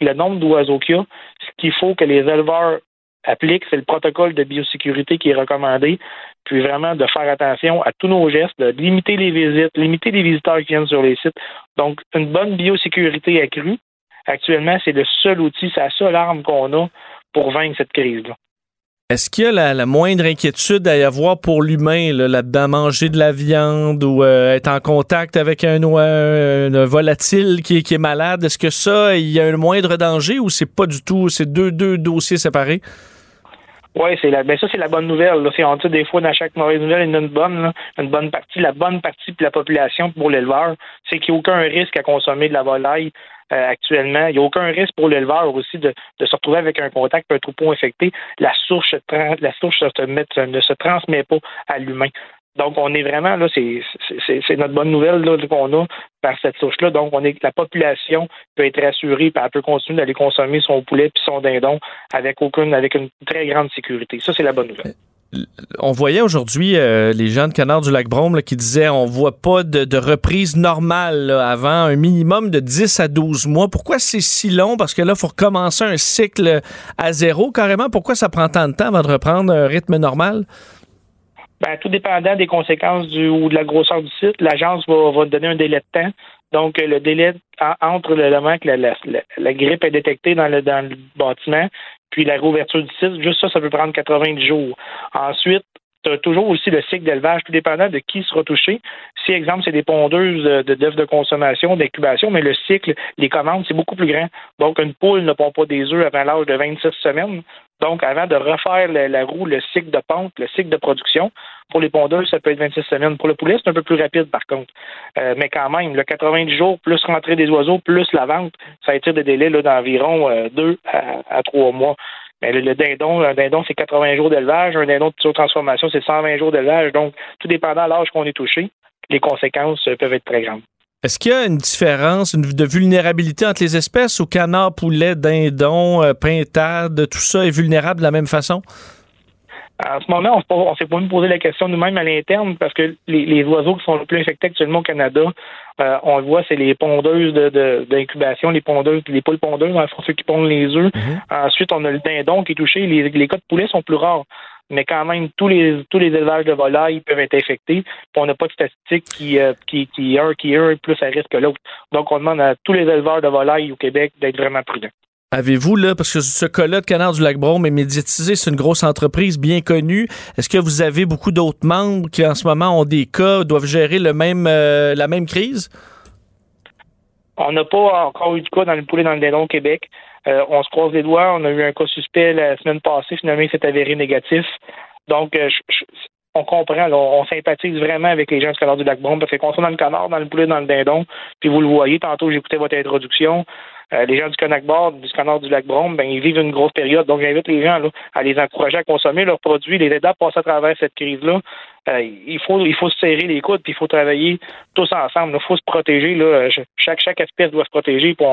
le nombre d'oiseaux qu'il y a, ce qu'il faut que les éleveurs applique, c'est le protocole de biosécurité qui est recommandé, puis vraiment de faire attention à tous nos gestes, de limiter les visites, limiter les visiteurs qui viennent sur les sites. Donc, une bonne biosécurité accrue, actuellement, c'est le seul outil, c'est la seule arme qu'on a pour vaincre cette crise-là. Est-ce qu'il y a la, moindre inquiétude à y avoir pour l'humain là-dedans, manger de la viande ou euh, être en contact avec un, un volatile qui, qui, est malade? Est-ce que ça, il y a un moindre danger ou c'est pas du tout, c'est deux, deux dossiers séparés? Oui, c'est la, ben ça c'est la bonne nouvelle. Là. On dit des fois dans chaque mauvaise nouvelle, il y en a une bonne, une bonne partie. La bonne partie de la population pour l'éleveur, c'est qu'il n'y a aucun risque à consommer de la volaille euh, actuellement. Il n'y a aucun risque pour l'éleveur aussi de, de, se retrouver avec un contact, un troupeau infecté. La souche, la souche ne se transmet pas à l'humain. Donc, on est vraiment là, c'est notre bonne nouvelle qu'on a par cette souche-là. Donc, la population peut être rassurée, et elle peut continuer d'aller consommer son poulet puis son dindon avec aucune, avec une très grande sécurité. Ça, c'est la bonne nouvelle. Euh, on voyait aujourd'hui euh, les gens de Canard du Lac Brome qui disaient on voit pas de, reprise normale avant un minimum de 10 à 12 mois. Pourquoi c'est si long? Parce que là, il faut recommencer un cycle à zéro carrément. Pourquoi ça prend tant de temps avant de reprendre un rythme normal? Ben, tout dépendant des conséquences du, ou de la grosseur du site, l'agence va, va donner un délai de temps. Donc, le délai entre le moment que la, la, grippe est détectée dans le, dans le bâtiment, puis la réouverture du site, juste ça, ça peut prendre 90 jours. Ensuite, tu as toujours aussi le cycle d'élevage, tout dépendant de qui sera touché. Si, exemple, c'est des pondeuses de d'œufs de consommation, d'incubation, mais le cycle, les commandes, c'est beaucoup plus grand. Donc, une poule ne pond pas des œufs avant l'âge de 26 semaines. Donc, avant de refaire la, roue, le cycle de ponte, le cycle de production, pour les pondeuses, ça peut être 26 semaines. Pour le poulet, c'est un peu plus rapide, par contre. Euh, mais quand même, le 90 jours, plus rentrée des oiseaux, plus la vente, ça étire des délais d'environ euh, deux à, trois mois. Mais le, dindon, un dindon, c'est 80 jours d'élevage. Un dindon de transformation, c'est 120 jours d'élevage. Donc, tout dépendant de l'âge qu'on est touché, les conséquences peuvent être très grandes. Est-ce qu'il y a une différence de vulnérabilité entre les espèces au canard, poulet, dindon, euh, pintade, tout ça est vulnérable de la même façon? En ce moment, on ne s'est pas posé la question nous-mêmes à l'interne parce que les, oiseaux qui sont le plus infectés actuellement au Canada, euh, on le voit, c'est les pondeuses d'incubation, les pondeuses, les poules pondeuses, dans ceux qui pondent les œufs. Mm-hmm. Ensuite, on a le dindon qui est touché. Les, les cas de poulet sont plus rares mais quand même, tous les tous les élevages de volailles peuvent être infectés. on n'a pas de statistiques qui, euh, qui, qui, un, qui un est plus à risque que l'autre. Donc, on demande à tous les éleveurs de volailles au Québec d'être vraiment prudents. Avez-vous, là, parce que ce cas-là de Canard du Lac-Brome est médiatisé, c'est une grosse entreprise bien connue. Est-ce que vous avez beaucoup d'autres membres qui, en ce moment, ont des cas, doivent gérer le même, euh, la même crise? On n'a pas encore eu de cas dans le poulet dans le dindon au Québec. Euh, on se croise les doigts. On a eu un cas suspect la semaine passée. Finalement, il s'est avéré négatif. Donc, euh, on comprend, on, sympathise vraiment avec les gens du du lac Brome parce qu'on soit dans le canard, dans le poulet, dans le dindon. Puis vous le voyez, tantôt, j'écoutais votre introduction. Euh, les gens du Connect du canard du lac Brome, ben, ils vivent une grosse période. Donc, j'invite les gens là, à les encourager à consommer leurs produits, les aider à passer à travers cette crise-là. Euh, il faut il faut se serrer les coudes puis il faut travailler tous ensemble. Il faut se protéger. Là. Chaque, chaque espèce doit se protéger. Puis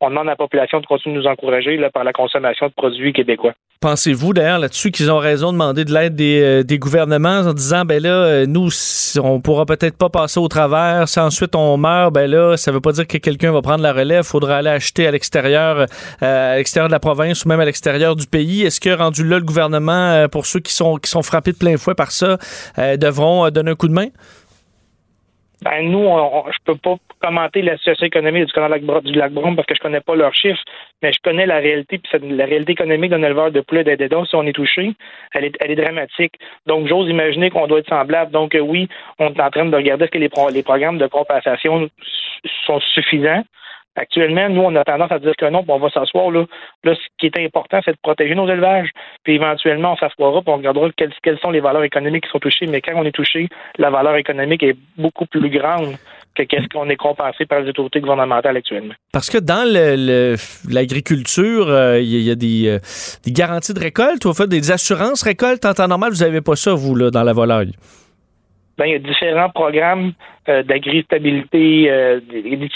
on, demande à la population de continuer de nous encourager là, par la consommation de produits québécois. Pensez-vous d'ailleurs là-dessus qu'ils ont raison de demander de l'aide des, euh, gouvernements en disant ben là, euh, nous, on pourra peut-être pas passer au travers. Si ensuite on meurt, ben là, ça veut pas dire que quelqu'un va prendre la relève. Faudra aller acheter à l'extérieur, à l'extérieur de la province ou même à l'extérieur du pays. Est-ce que rendu là, le gouvernement, pour ceux qui sont qui sont frappés de plein fouet par ça, devront euh, donner un coup de main? Ben nous, je peux pas commenter la situation économique du canal du lac Brome parce que je connais pas leurs chiffres, mais je connais la réalité puis la réalité économique d'un éleveur de poulet d'Adédon, si on est touché, elle est, dramatique. Donc j'ose imaginer qu'on doit être semblable. Donc euh, oui, on est en train de regarder est-ce que les programmes de compensation sont suffisants. Actuellement, nous, on a tendance à dire que non, puis on va s'asseoir. Là. là, ce qui est important, c'est de protéger nos élevages. Puis éventuellement, on s'assoira, puis on regardera quelles, sont les valeurs économiques qui sont touchées. Mais quand on est touché, la valeur économique est beaucoup plus grande que qu'est-ce qu'on est compensé par les autorités gouvernementales actuellement. Parce que dans l'agriculture, euh, il y, a des, euh, des, garanties de récolte, ou en des assurances récolte en temps normal? Vous n'avez pas ça, vous, là, dans la volaille? Ben, il y a différents programmes euh, d'agri-stabilité, euh,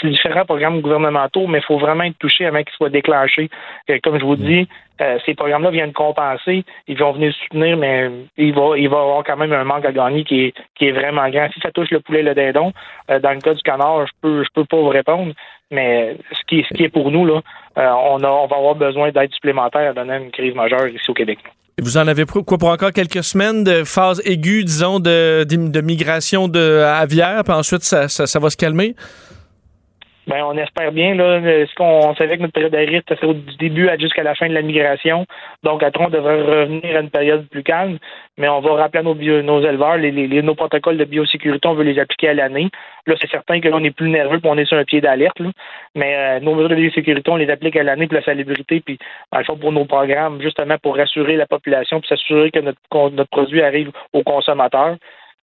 différents programmes gouvernementaux, mais il faut vraiment être touché avant qu'ils soient déclenchés. Euh, comme je vous dis, euh, ces programmes-là viennent compenser, ils vont venir soutenir, mais il va, il va y avoir quand même un manque à gagner qui est, qui est vraiment grand. Si ça touche le poulet et le dindon, dans le cas du canard, je peux, je peux pas vous répondre, mais ce qui, ce qui est pour nous, là, on, a, on va avoir besoin d'aide supplémentaire dans une crise majeure ici au Québec. Vous en avez quoi pour encore quelques semaines de phase aiguë, disons, de, de, migration de aviaire, puis ensuite ça, ça va se calmer? Ben, on espère bien. Là, ce qu'on savait que notre période de risque, serait du début jusqu'à la fin de la migration. Donc, à on devrait revenir à une période plus calme. Mais on va rappeler à nos, nos éleveurs, les, les, nos protocoles de biosécurité, on veut les appliquer à l'année. Là, c'est certain que là, on est plus nerveux puis on est sur un pied d'alerte. Mais euh, nos mesures de biosécurité, on les applique à l'année pour la salubrité, puis dans le fond, pour nos programmes, justement pour rassurer la population puis s'assurer que notre, notre produit arrive aux consommateurs.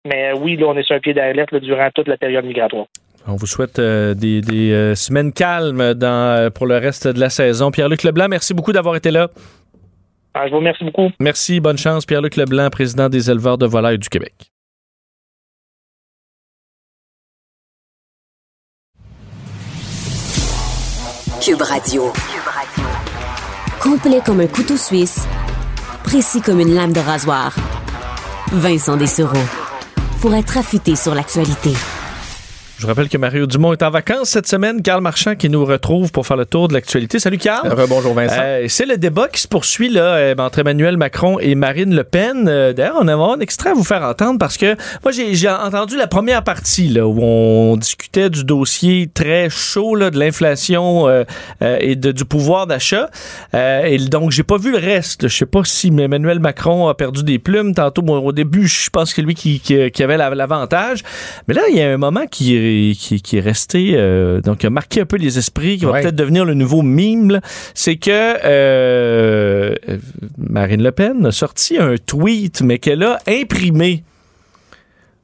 Mais euh, oui, là, on est sur un pied d'alerte durant toute la période migratoire. On vous souhaite euh, des, euh, semaines calmes dans, euh, pour le reste de la saison. Pierre-Luc Leblanc, merci beaucoup d'avoir été là. Ah, je vous remercie beaucoup. Merci, bonne chance. Pierre-Luc Leblanc, président des éleveurs de volailles du Québec. Cube Radio. Complet comme un couteau suisse, précis comme une lame de rasoir. Vincent Dessereau. Pour être affûté sur l'actualité. Je rappelle que Mario Dumont est en vacances cette semaine. Carl Marchand qui nous retrouve pour faire le tour de l'actualité. Salut Carl. Bonjour Vincent. Euh, c'est le débat qui se poursuit là euh, entre Emmanuel Macron et Marine Le Pen. Euh, d'ailleurs, on a un extrait à vous faire entendre parce que moi j'ai entendu la première partie là où on discutait du dossier très chaud là, de l'inflation et de, du pouvoir d'achat. et donc j'ai pas vu le reste. Je sais pas si Emmanuel Macron a perdu des plumes tantôt. au début, je pense que c'est lui qui, qui, qui avait l'avantage. Mais là, il y a un moment qui qui, est resté, euh, donc a marqué un peu les esprits, qui va peut-être devenir le nouveau mime, c'est que euh, Marine Le Pen a sorti un tweet, mais qu'elle a imprimé.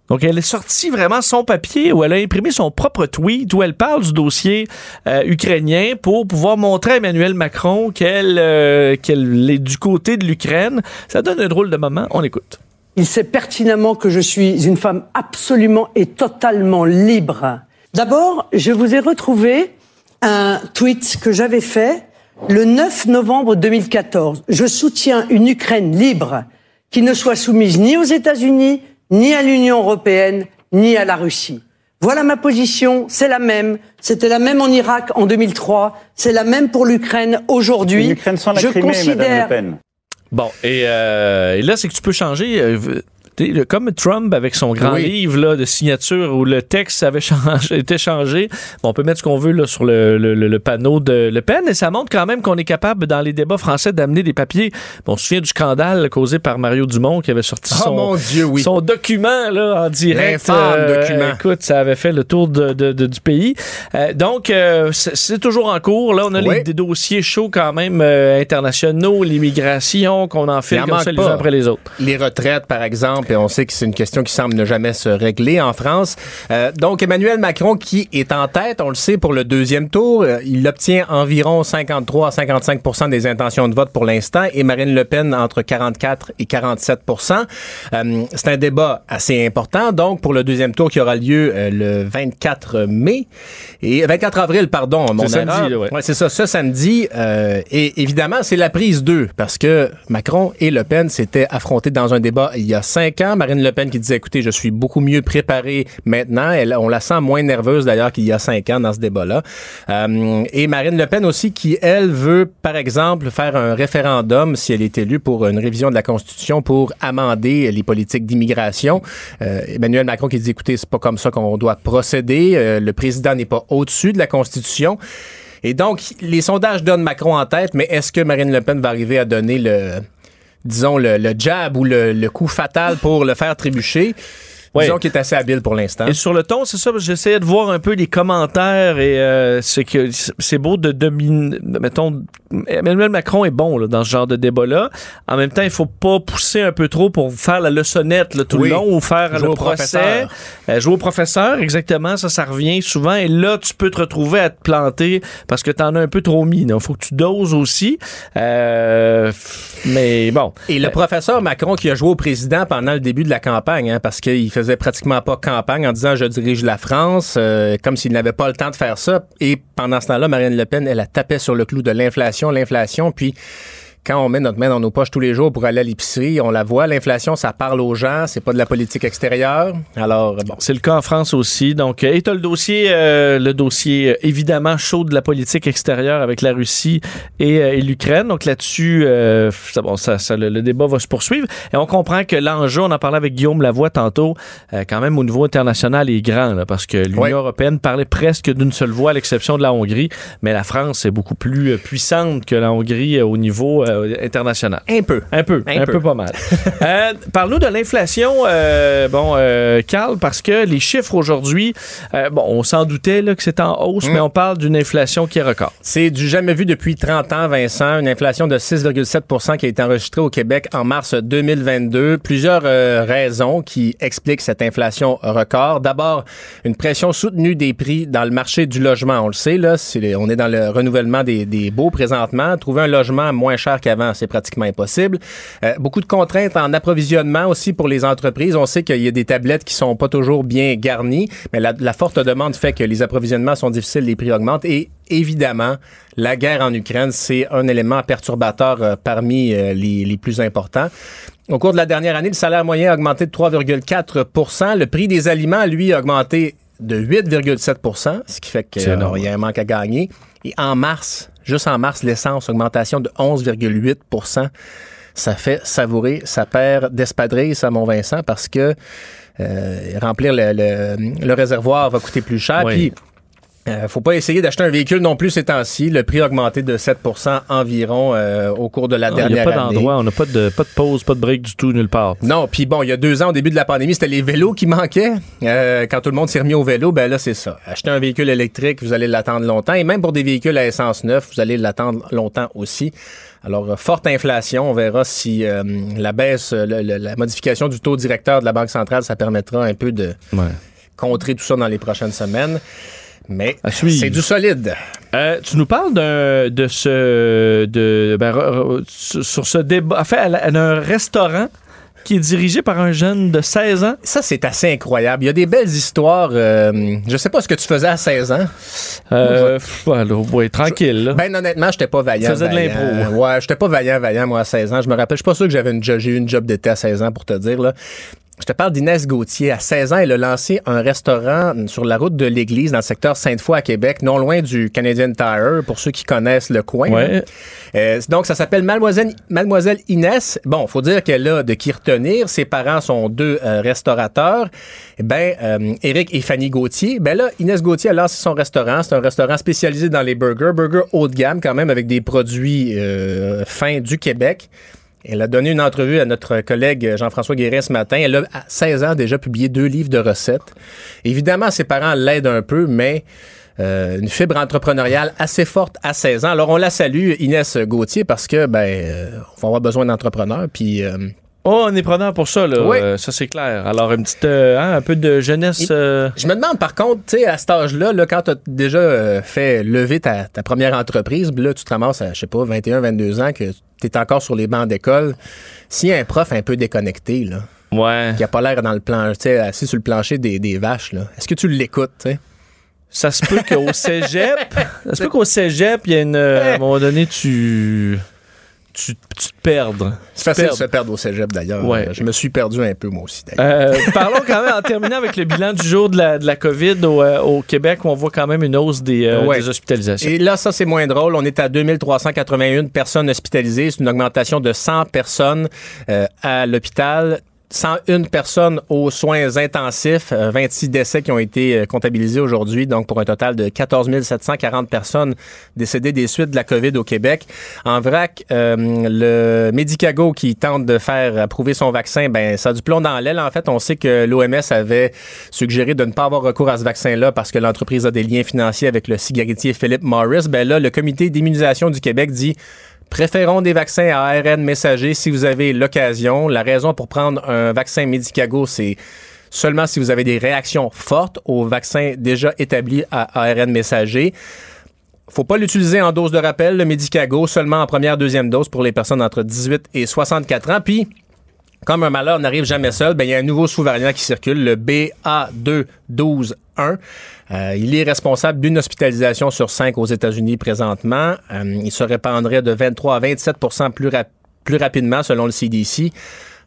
Donc, elle est sortie vraiment son papier où elle a imprimé son propre tweet où elle parle du dossier euh, ukrainien pour pouvoir montrer à Emmanuel Macron qu'elle qu'elle est du côté de l'Ukraine. Ça donne un drôle de moment. On écoute. Il sait pertinemment que je suis une femme absolument et totalement libre. D'abord, je vous ai retrouvé un tweet que j'avais fait le 9 novembre 2014. Je soutiens une Ukraine libre qui ne soit soumise ni aux États-Unis, ni à l'Union européenne, ni à la Russie. Voilà ma position, c'est la même. C'était la même en Irak en 2003, c'est la même pour l'Ukraine aujourd'hui. L'Ukraine sans la je considère... Bon, et, euh, et là, c'est que tu peux changer. Le- comme Trump avec son grand Oui. livre là, de signature où le texte avait changé, été changé. Bon, on peut mettre ce qu'on veut là, sur le, le- le- le panneau de Le Pen et ça montre quand même qu'on est capable, dans les débats français, d'amener des papiers. Bon, on se souvient du scandale causé par Mario Dumont qui avait sorti Oh son, mon Dieu, oui. son document là, en direct. euh, document. Écoute, ça avait fait le tour de, de- de- du pays. Euh, donc, euh, c'est toujours en cours. Là, on a Oui. les, des dossiers chauds quand même internationaux, l'immigration, qu'on en comme ça les uns après les autres. Les retraites, par exemple, et on sait que c'est une question qui semble ne jamais se régler en France. Euh, donc, Emmanuel Macron, qui est en tête, on le sait, pour le deuxième tour, euh, il obtient environ 53 à 55% des intentions de vote pour l'instant, et Marine Le Pen entre 44 et 47 Euh, C'est un débat assez important, donc, pour le deuxième tour qui aura lieu euh, le 24 mai, et 24 avril, pardon, mon samedi, ouais. Ouais, c'est ça, ce samedi. euh, et évidemment, c'est la prise 2 parce que Macron et Le Pen s'étaient affrontés dans un débat il y a cinq Marine Le Pen qui disait, écoutez, je suis beaucoup mieux préparée maintenant. Elle, on la sent moins nerveuse d'ailleurs qu'il y a cinq ans dans ce débat-là. Euh, et Marine Le Pen aussi qui, elle, veut, par exemple, faire un référendum si elle est élue pour une révision de la Constitution pour amender les politiques d'immigration. Euh, Emmanuel Macron qui dit, écoutez, c'est pas comme ça qu'on doit procéder. Euh, le président n'est pas au-dessus de la Constitution. Et donc, les sondages donnent Macron en tête, mais est-ce que Marine Le Pen va arriver à donner le, disons, le, le jab ou le, le coup fatal pour le faire trébucher? Ouais. Disons qu'il est assez habile pour l'instant. Et sur le ton, c'est ça, j'essayais de voir un peu les commentaires et euh, c'est que c'est beau de dominer. Mettons, Emmanuel Macron est bon là, dans ce genre de débat-là. En même temps, il faut pas pousser un peu trop pour faire la leçonnette là, tout Oui. le long ou faire Jouer le procès. Euh, jouer au professeur, exactement. Ça, ça revient souvent. Et là, tu peux te retrouver à te planter parce que t'en as un peu trop mis. Il faut que tu doses aussi. Euh, mais bon. Et le professeur Macron qui a joué au président pendant le début de la campagne, hein, parce qu'il faisait pratiquement pas campagne en disant je dirige la France, euh, comme s'il n'avait pas le temps de faire ça. Et pendant ce temps-là, Marine Le Pen, elle a tapé sur le clou de l'inflation, l'inflation, puis quand on met notre main dans nos poches tous les jours pour aller à l'épicerie, on la voit, l'inflation, ça parle aux gens, c'est pas de la politique extérieure. Alors, bon. C'est le cas en France aussi. Donc, euh, et t'as le dossier, euh, le dossier euh, évidemment chaud de la politique extérieure avec la Russie et, euh, et l'Ukraine. Donc là-dessus, euh, ça, bon, ça, ça, le, le débat va se poursuivre. Et on comprend que l'enjeu, on en parlait avec Guillaume Lavoie tantôt, euh, quand même au niveau international est grand, là, parce que l'Union Oui. européenne parlait presque d'une seule voix, à l'exception de la Hongrie. Mais la France est beaucoup plus puissante que la Hongrie au niveau euh, international. Un peu. Un peu, un, Un peu. peu. pas mal. Euh, Parle-nous de l'inflation, euh, bon, euh, Carl, parce que les chiffres aujourd'hui, euh, bon, on s'en doutait là, que c'était en hausse, mais on parle d'une inflation qui est record. C'est du jamais vu depuis 30 ans, Vincent. Une inflation de 6,7% qui a été enregistrée au Québec en mars 2022. Plusieurs raisons qui expliquent cette inflation record. D'abord, une pression soutenue des prix dans le marché du logement. On le sait, là, c'est- on est dans le renouvellement des, des baux présentement. Trouver un logement moins cher qu'avant, c'est pratiquement impossible. Euh, beaucoup de contraintes en approvisionnement aussi pour les entreprises. On sait qu'il y a des tablettes qui sont pas toujours bien garnies, mais la, la forte demande fait que les approvisionnements sont difficiles, les prix augmentent et évidemment, la guerre en Ukraine, c'est un élément perturbateur euh, parmi euh, les, les plus importants. Au cours de la dernière année, le salaire moyen a augmenté de 3,4% Le prix des aliments, lui, a augmenté de 8,7 ce qui fait qu'il y a un manque à gagner. Et en mars, juste en mars, l'essence, augmentation de 11,8% Ça fait savourer sa paire d'espadrilles, ça, mon Vincent, parce que euh, remplir le, le- le réservoir va coûter plus cher. Oui. Puis, euh, faut pas essayer d'acheter un véhicule non plus ces temps-ci. Le prix a augmenté de 7% environ euh, au cours de la Il n'y a dernière pas année. d'endroit, on n'a pas de, pas de pause, pas de break du tout, nulle part. Non, puis bon, il y a deux ans, au début de la pandémie, c'était les vélos qui manquaient. Euh, quand tout le monde s'est remis au vélo, ben là, c'est ça. Acheter un véhicule électrique, vous allez l'attendre longtemps. Et même pour des véhicules à essence neuf, vous allez l'attendre longtemps aussi. Alors, euh, forte inflation. On verra si euh, la baisse, euh, le- le- la modification du taux directeur de la Banque centrale, ça permettra un peu de contrer tout ça dans les prochaines semaines. Mais c'est du solide. Euh, tu nous parles d'un de ce de ben, re- re- sur ce débat. En fait, elle a- elle a un restaurant qui est dirigé par un jeune de 16 ans. Ça, c'est assez incroyable. Il y a des belles histoires. euh, je sais pas ce que tu faisais à 16 ans. Euh, ouais, tranquille. Là. Ben honnêtement, j'étais pas vaillant. Faisais de l'impro. Ouais, j'étais pas vaillant, vaillant, moi, à 16 ans. Je me rappelle, je suis pas sûr que j'avais une, j'ai eu une job d'été à 16 ans, pour te dire, là. Je te parle d'Inès Gauthier. À 16 ans, elle a lancé un restaurant sur la route de l'église dans le secteur Sainte-Foy à Québec, non loin du Canadian Tire, pour ceux qui connaissent le coin. Ouais. Euh, donc, ça s'appelle Mademoiselle, Mademoiselle Inès. Bon, faut dire qu'elle a de qui retenir. Ses parents sont deux euh, restaurateurs. Eh ben, euh, Éric et Fanny Gauthier. Ben là, Inès Gauthier a lancé son restaurant. C'est un restaurant spécialisé dans les burgers, burgers haut de gamme quand même, avec des produits euh, fins du Québec. Elle a donné une entrevue à notre collègue Jean-François Guérin ce matin. Elle a, à 16 ans, déjà publié deux livres de recettes. Évidemment, ses parents l'aident un peu, mais euh, une fibre entrepreneuriale assez forte à 16 ans. Alors, on la salue, Inès Gauthier, parce que, ben, euh, on va avoir besoin d'entrepreneurs. Puis, euh, Oh, on est preneur pour ça, là. Oui. Euh, ça, c'est clair. Alors, une petite, euh, hein, un peu de jeunesse. euh, je me demande, par contre, tu sais, à cet âge-là, là, quand tu as déjà euh, fait lever ta, ta première entreprise, là, tu te ramasses à, je sais pas, 21, 22 ans, que tu es encore sur les bancs d'école, s'il y a un prof un peu déconnecté, là, ouais. qui a pas l'air dans le plan, tu sais, assis sur le plancher des, des vaches, là, est-ce que tu l'écoutes, tu sais? Ça se peut qu'au cégep, ça se peut qu'au cégep, il y a une, à un moment donné, tu, tu, tu te perdes. C'est facile de Perdre. se perdre au cégep, d'ailleurs. Ouais. Je me suis perdu un peu, moi aussi, d'ailleurs. Euh, parlons quand même en terminant avec le bilan du jour de la, de la COVID au, euh, au Québec où on voit quand même une hausse des, euh, Ouais. des hospitalisations. Et là, ça, c'est moins drôle. On est à 2381 personnes hospitalisées. C'est une augmentation de 100 personnes à l'hôpital. 101 personnes aux soins intensifs, euh, 26 décès qui ont été euh, comptabilisés aujourd'hui, donc pour un total de 14 740 personnes décédées des suites de la COVID au Québec. En vrac, euh, le Medicago qui tente de faire approuver son vaccin, ben ça a du plomb dans l'aile. En fait, on sait que l'OMS avait suggéré de ne pas avoir recours à ce vaccin-là parce que l'entreprise a des liens financiers avec le cigarettier Philip Morris. Ben là, le comité d'immunisation du Québec dit Préférons des vaccins à ARN messager si vous avez l'occasion. La raison pour prendre un vaccin Medicago, c'est seulement si vous avez des réactions fortes au vaccin déjà établi à ARN messager. Faut pas l'utiliser en dose de rappel, le Medicago, seulement en première, deuxième dose pour les personnes entre 18 et 64 ans. Puis, comme un malheur n'arrive jamais seul, ben, il y a un nouveau sous-variant qui circule, le BA2.12.1. Euh, il est responsable d'une hospitalisation sur cinq aux États-Unis présentement. Euh, il se répandrait de 23 à 27 plus, rap- plus rapidement selon le CDC.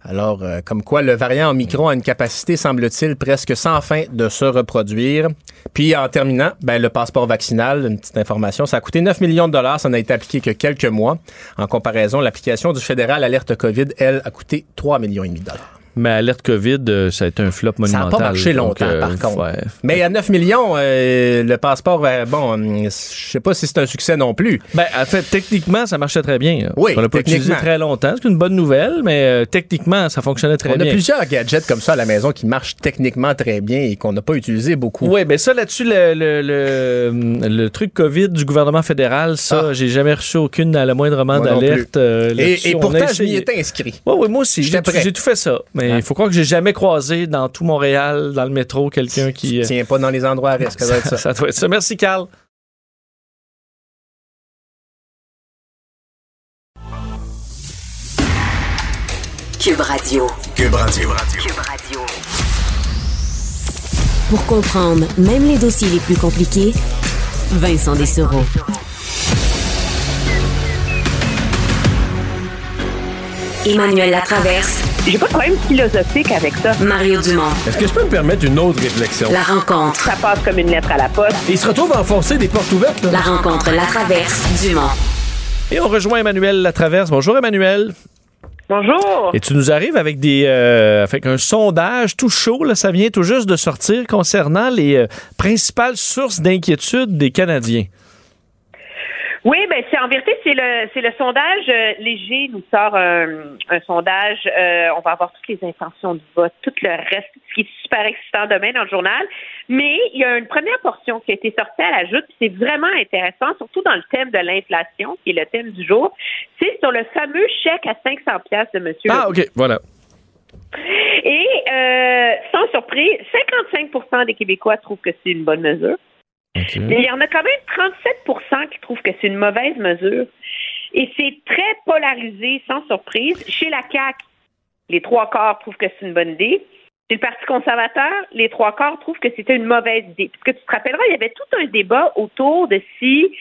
Alors, euh, comme quoi le variant Omicron a une capacité, semble-t-il, presque sans fin de se reproduire. Puis, en terminant, ben, le passeport vaccinal, une petite information, ça a coûté 9 millions de dollars, ça n'a été appliqué que quelques mois. En comparaison, l'application du fédéral Alerte COVID, elle, a coûté 3 millions et demi de dollars. Mais alerte COVID, euh, ça a été un flop Ça n'a monumental. pas marché Donc, longtemps, euh, par contre. ouais. Mais à 9 millions, euh, le passeport, bon, je sais pas si c'est un succès non plus. Ben, en fait, techniquement, ça marchait très bien. Oui, On l'a pas utilisé très longtemps. C'est une bonne nouvelle, mais techniquement, ça fonctionnait très On a bien. plusieurs gadgets comme ça à la maison qui marchent techniquement très bien et qu'on n'a pas utilisé beaucoup. Oui, ben ça là-dessus, le, le, le, le truc COVID du gouvernement fédéral, ça, Ah. j'ai jamais reçu aucune à la moindrement d'alerte. euh, Et, et pourtant, je m'y étais inscrit. Oui, oui, moi aussi. J'ai tout, prêt. j'ai tout fait ça. Mais il Hein? faut croire que j'ai jamais croisé dans tout Montréal, dans le métro, quelqu'un qui. euh, Tiens pas dans les endroits à risque, ça doit être ça. ça doit être ça. Merci, Carl. Cube Radio. Cube Radio. Cube Radio. Pour comprendre même les dossiers les plus compliqués, Vincent Dessereau. Emmanuel Latraverse. J'ai pas de problème philosophique avec ça. Mario Dumont. Est-ce que je peux me permettre une autre réflexion? La rencontre. Ça passe comme une lettre à la poste. Il se retrouve à enfoncer des portes ouvertes. là. La rencontre Latraverse. Dumont. Et on rejoint Emmanuel Latraverse. Bonjour, Emmanuel. Bonjour. Et tu nous arrives avec des euh, avec un sondage tout chaud, là, ça vient tout juste de sortir concernant les euh, principales sources d'inquiétude des Canadiens. Oui, ben c'est en vérité c'est le c'est le sondage euh, léger nous sort un, un sondage. euh, on va avoir toutes les intentions de vote, tout le reste, ce qui est super excitant demain dans le journal. Mais il y a une première portion qui a été sortie à la joute, puis c'est vraiment intéressant, surtout dans le thème de l'inflation, qui est le thème du jour. C'est sur le fameux chèque à 500 pièces de Monsieur. Ah, OK, voilà. Et euh, sans surprise, 55% des Québécois trouvent que c'est une bonne mesure. Mais il y en a quand même 37% qui trouvent que c'est une mauvaise mesure. Et c'est très polarisé, sans surprise. Chez la CAQ, les trois quarts trouvent que c'est une bonne idée. Chez le Parti conservateur, les trois quarts trouvent que c'était une mauvaise idée. Parce que tu te rappelleras, il y avait tout un débat autour de si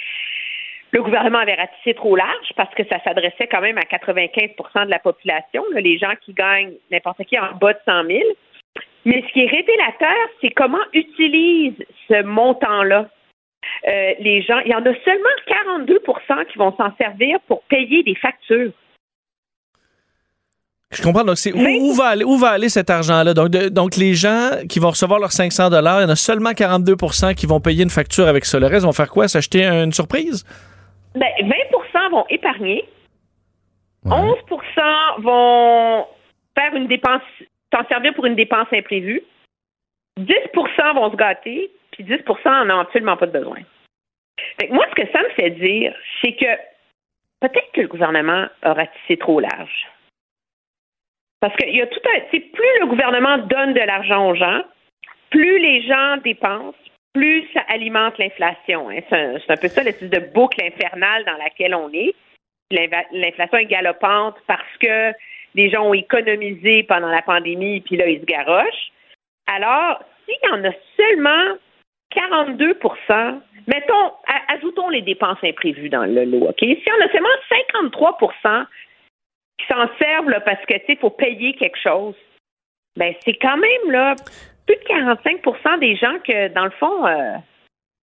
le gouvernement avait ratissé trop large parce que ça s'adressait quand même à 95% de la population, les gens qui gagnent n'importe qui en bas de 100 000. Mais ce qui est révélateur, c'est comment utilisent ce montant-là. Euh, les gens, il y en a seulement 42% qui vont s'en servir pour payer des factures. Je comprends. Donc, c'est où, où va aller, où va aller cet argent-là? Donc, de- donc, les gens qui vont recevoir leurs 500 il y en a seulement 42% qui vont payer une facture avec ça. Le reste vont faire quoi? S'acheter une surprise? Ben, 20% vont épargner. 11% vont faire une dépense, s'en servir pour une dépense imprévue. 10% vont se gâter, puis 10 en ont absolument pas de besoin. Fait que moi, ce que ça me fait dire, c'est que peut-être que le gouvernement a ratissé trop large. Parce qu'il y a tout un. plus le gouvernement donne de l'argent aux gens, plus les gens dépensent, plus ça alimente l'inflation. hein. C'est un, peu ça l'espèce de boucle infernale dans laquelle on est. L'inflation est galopante parce que les gens ont économisé pendant la pandémie, puis là, ils se garochent. Alors, s'il y en a seulement 42 mettons, ajoutons les dépenses imprévues dans le lot, OK? Si on a seulement 53% qui s'en servent là, parce que, tu sais, faut payer quelque chose, ben c'est quand même, là, plus de 45% des gens que, dans le fond, euh,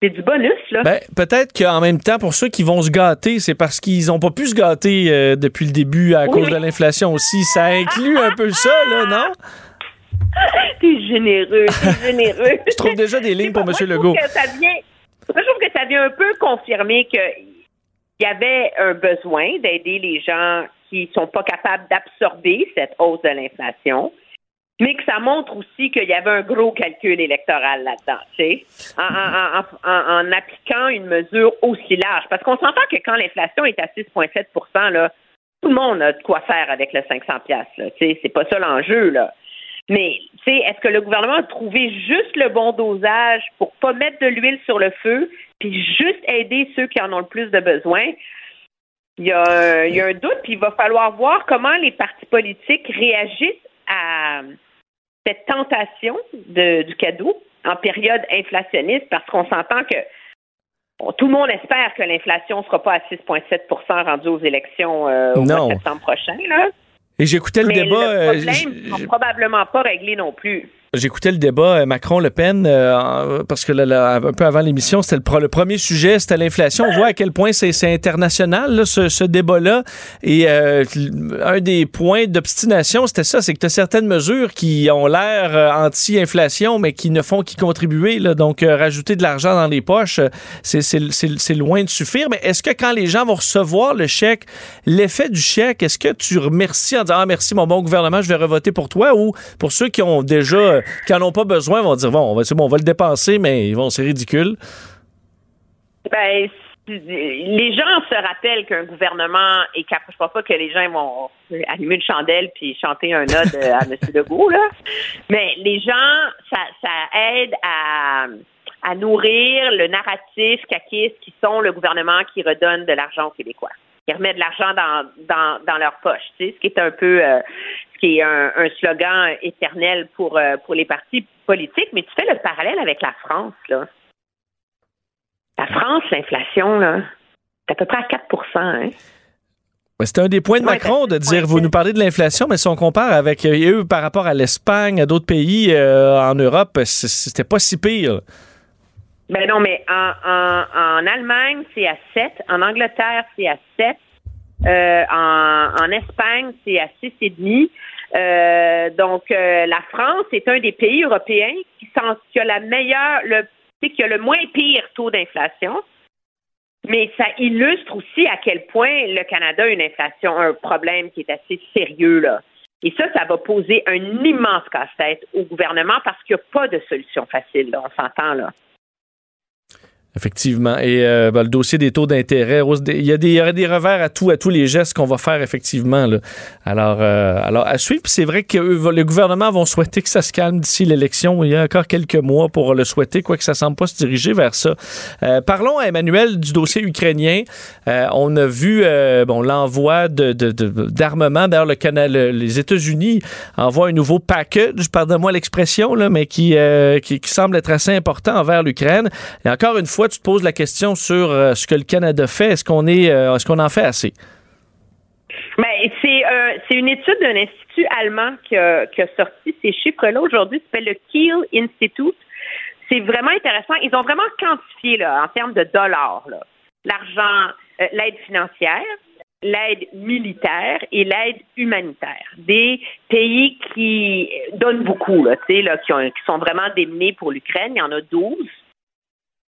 c'est du bonus, là. Ben, peut-être qu'en même temps, pour ceux qui vont se gâter, c'est parce qu'ils n'ont pas pu se gâter euh, depuis le début à Oui, cause mais- de l'inflation aussi. Ça inclut un peu ça, là, non? T'es généreux, t'es généreux. Je trouve déjà des lignes pour M. Legault. que ça vient, moi, je trouve que ça vient un peu confirmer qu'il y avait un besoin d'aider les gens qui sont pas capables d'absorber cette hausse de l'inflation, mais que ça montre aussi qu'il y avait un gros calcul électoral là-dedans, tu sais, en, appliquant une mesure aussi large. Parce qu'on s'entend que quand l'inflation est à 6,7 là, tout le monde a de quoi faire avec le 500 pièces. Tu sais, c'est pas ça l'enjeu là. Mais, tu sais, est-ce que le gouvernement a trouvé juste le bon dosage pour pas mettre de l'huile sur le feu, puis juste aider ceux qui en ont le plus de besoin? Il y a, il y a un doute, puis il va falloir voir comment les partis politiques réagissent à cette tentation de- du cadeau en période inflationniste, parce qu'on s'entend que bon, tout le monde espère que l'inflation ne sera pas à 6,7% rendue aux élections euh, au mois de septembre prochain. Là. Et j'écoutais le Mais débat. euh, le j- problème probablement pas réglé non plus. J'écoutais le débat euh, Macron-Le Pen euh, parce que là, là, un peu avant l'émission, c'était le, le premier sujet, c'était l'inflation. On voit à quel point c'est international, là, ce, ce débat-là. Et euh, un des points d'obstination, c'était ça, c'est que tu as certaines mesures qui ont l'air euh, anti-inflation, mais qui ne font qu'y contribuer. Là. Donc, euh, rajouter de l'argent dans les poches, c'est- loin de suffire. Mais est-ce que quand les gens vont recevoir le chèque, l'effet du chèque, est-ce que tu remercies en disant Ah, merci, mon bon gouvernement, je vais revoter pour toi ou pour ceux qui ont déjà, qui en ont pas besoin, vont dire Bon, on va, c'est bon, on va le dépenser, mais ils vont, c'est ridicule. Ben, les gens se rappellent qu'un gouvernement est capable. Je pense pas que les gens vont allumer une chandelle puis chanter un ode à M. Legault, là. Mais les gens, ça, ça aide à, à nourrir le narratif caquiste qui sont le gouvernement qui redonne de l'argent aux Québécois, qui remet de l'argent dans, dans, dans leur poche, tu sais, ce qui est un peu, euh, qui est un, un slogan éternel pour, euh, pour les partis politiques. Mais tu fais le parallèle avec la France, là. La France, l'inflation, là, c'est à peu près à 4% hein? C'était un des points de Macron de dire, vous c'est- nous parlez de l'inflation, mais si on compare avec eux par rapport à l'Espagne, à d'autres pays euh, en Europe, c'était pas si pire. Ben non, mais en, en, en Allemagne, c'est à 7. En Angleterre, c'est à 7. Euh, en, en Espagne, c'est à 6,5. Euh, donc, euh, la France est un des pays européens qui, a la meilleure, le, qui a le moins pire taux d'inflation. Mais ça illustre aussi à quel point le Canada a une inflation, un problème qui est assez sérieux, là. Et ça, ça va poser un immense casse-tête au gouvernement parce qu'il n'y a pas de solution facile. On s'entend, là. Effectivement. Et euh, ben, le dossier des taux d'intérêt, il y, a des, il y aurait des revers à tout, à tous les gestes qu'on va faire effectivement. Là. Alors, euh, alors, à suivre. C'est vrai que eux, le gouvernement vont souhaiter que ça se calme d'ici l'élection. Il y a encore quelques mois pour le souhaiter, quoique ça ne semble pas se diriger vers ça. Euh, parlons à Emmanuel du dossier ukrainien. Euh, on a vu euh, bon, l'envoi de, de- de- d'armement. D'ailleurs, le Canada, le- les États-Unis envoient un nouveau package, pardonne-moi l'expression, mais qui, euh, qui, qui semble être assez important envers l'Ukraine. Et encore une fois, tu te poses la question sur euh, ce que le Canada fait. Est-ce qu'on est, euh, est-ce qu'on en fait assez? Ben, c'est euh, c'est une étude d'un institut allemand qui a, sorti ces chiffres-là aujourd'hui. S'appelle le Kiel Institute. C'est vraiment intéressant. Ils ont vraiment quantifié en termes de dollars l'argent, l'aide financière, l'aide militaire et l'aide humanitaire. Des pays qui donnent beaucoup, là, là, qui, qui sont vraiment démenés pour l'Ukraine. Il y en a 12.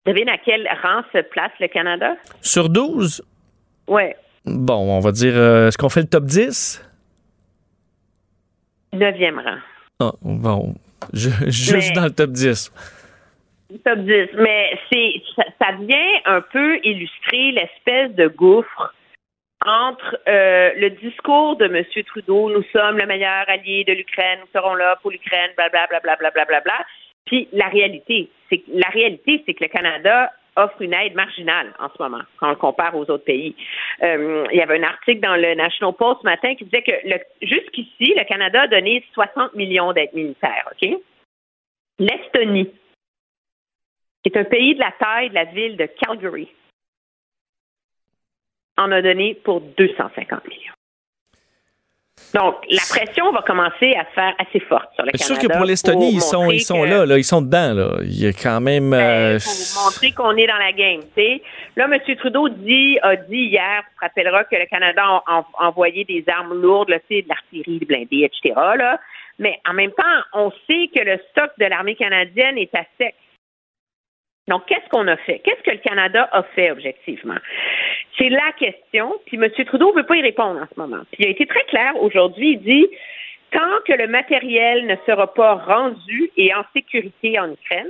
Devine à quel rang se place le Canada? Sur 12? Ouais. Bon, on va dire, euh, est-ce qu'on fait le top 10? Neuvième rang. Ah, bon, je- juste Mais- dans le top 10. Top 10. Mais c'est ça, ça vient un peu illustrer l'espèce de gouffre entre euh, le discours de M. Trudeau, nous sommes le meilleur allié de l'Ukraine, nous serons là pour l'Ukraine, blablabla, blablabla, blablabla, puis la réalité. C'est que- la réalité, c'est que le Canada offre une aide marginale en ce moment, quand on le compare aux autres pays. Euh, il y avait un article dans le National Post ce matin qui disait que jusqu'ici, le Canada a donné 60 millions d'aides militaires, OK? L'Estonie, qui est un pays de la taille de la ville de Calgary, en a donné pour 250 millions. Donc, la pression va commencer à se faire assez forte sur le C'est Canada. sûr que pour l'Estonie, ils sont, ils sont que- là, là, ils sont dedans. Là. Il y a quand même. euh, pour montrer qu'on est dans la game. tu sais. Là, M. Trudeau dit, a dit hier, tu te rappelleras que le Canada a, envoyé des armes lourdes, là, de l'artillerie, des blindés, etc. Là. Mais en même temps, on sait que le stock de l'armée canadienne est à sec. Donc, qu'est-ce qu'on a fait? Qu'est-ce que le Canada a fait objectivement? C'est la question, puis M. Trudeau ne veut pas y répondre en ce moment. Puis il a été très clair aujourd'hui, il dit tant que le matériel ne sera pas rendu et en sécurité en Ukraine,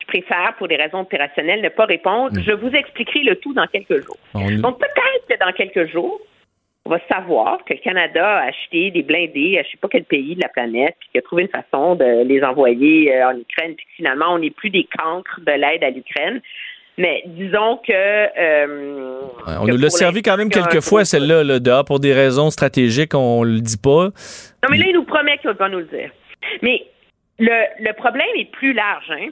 je préfère, pour des raisons opérationnelles, ne pas répondre. Je vous expliquerai le tout dans quelques jours. on- Donc, peut-être que dans quelques jours, on va savoir que le Canada a acheté des blindés à je ne sais pas quel pays de la planète, puis qu'il a trouvé une façon de les envoyer euh, en Ukraine, puis que finalement, on n'est plus des cancres de l'aide à l'Ukraine. Mais disons que. euh, on que nous l'a servi quand même quelques fois, celle-là, là, pour des raisons stratégiques, on le dit pas. Non, mais là, il nous promet qu'il va nous le dire. Mais le, le problème est plus large. Hein?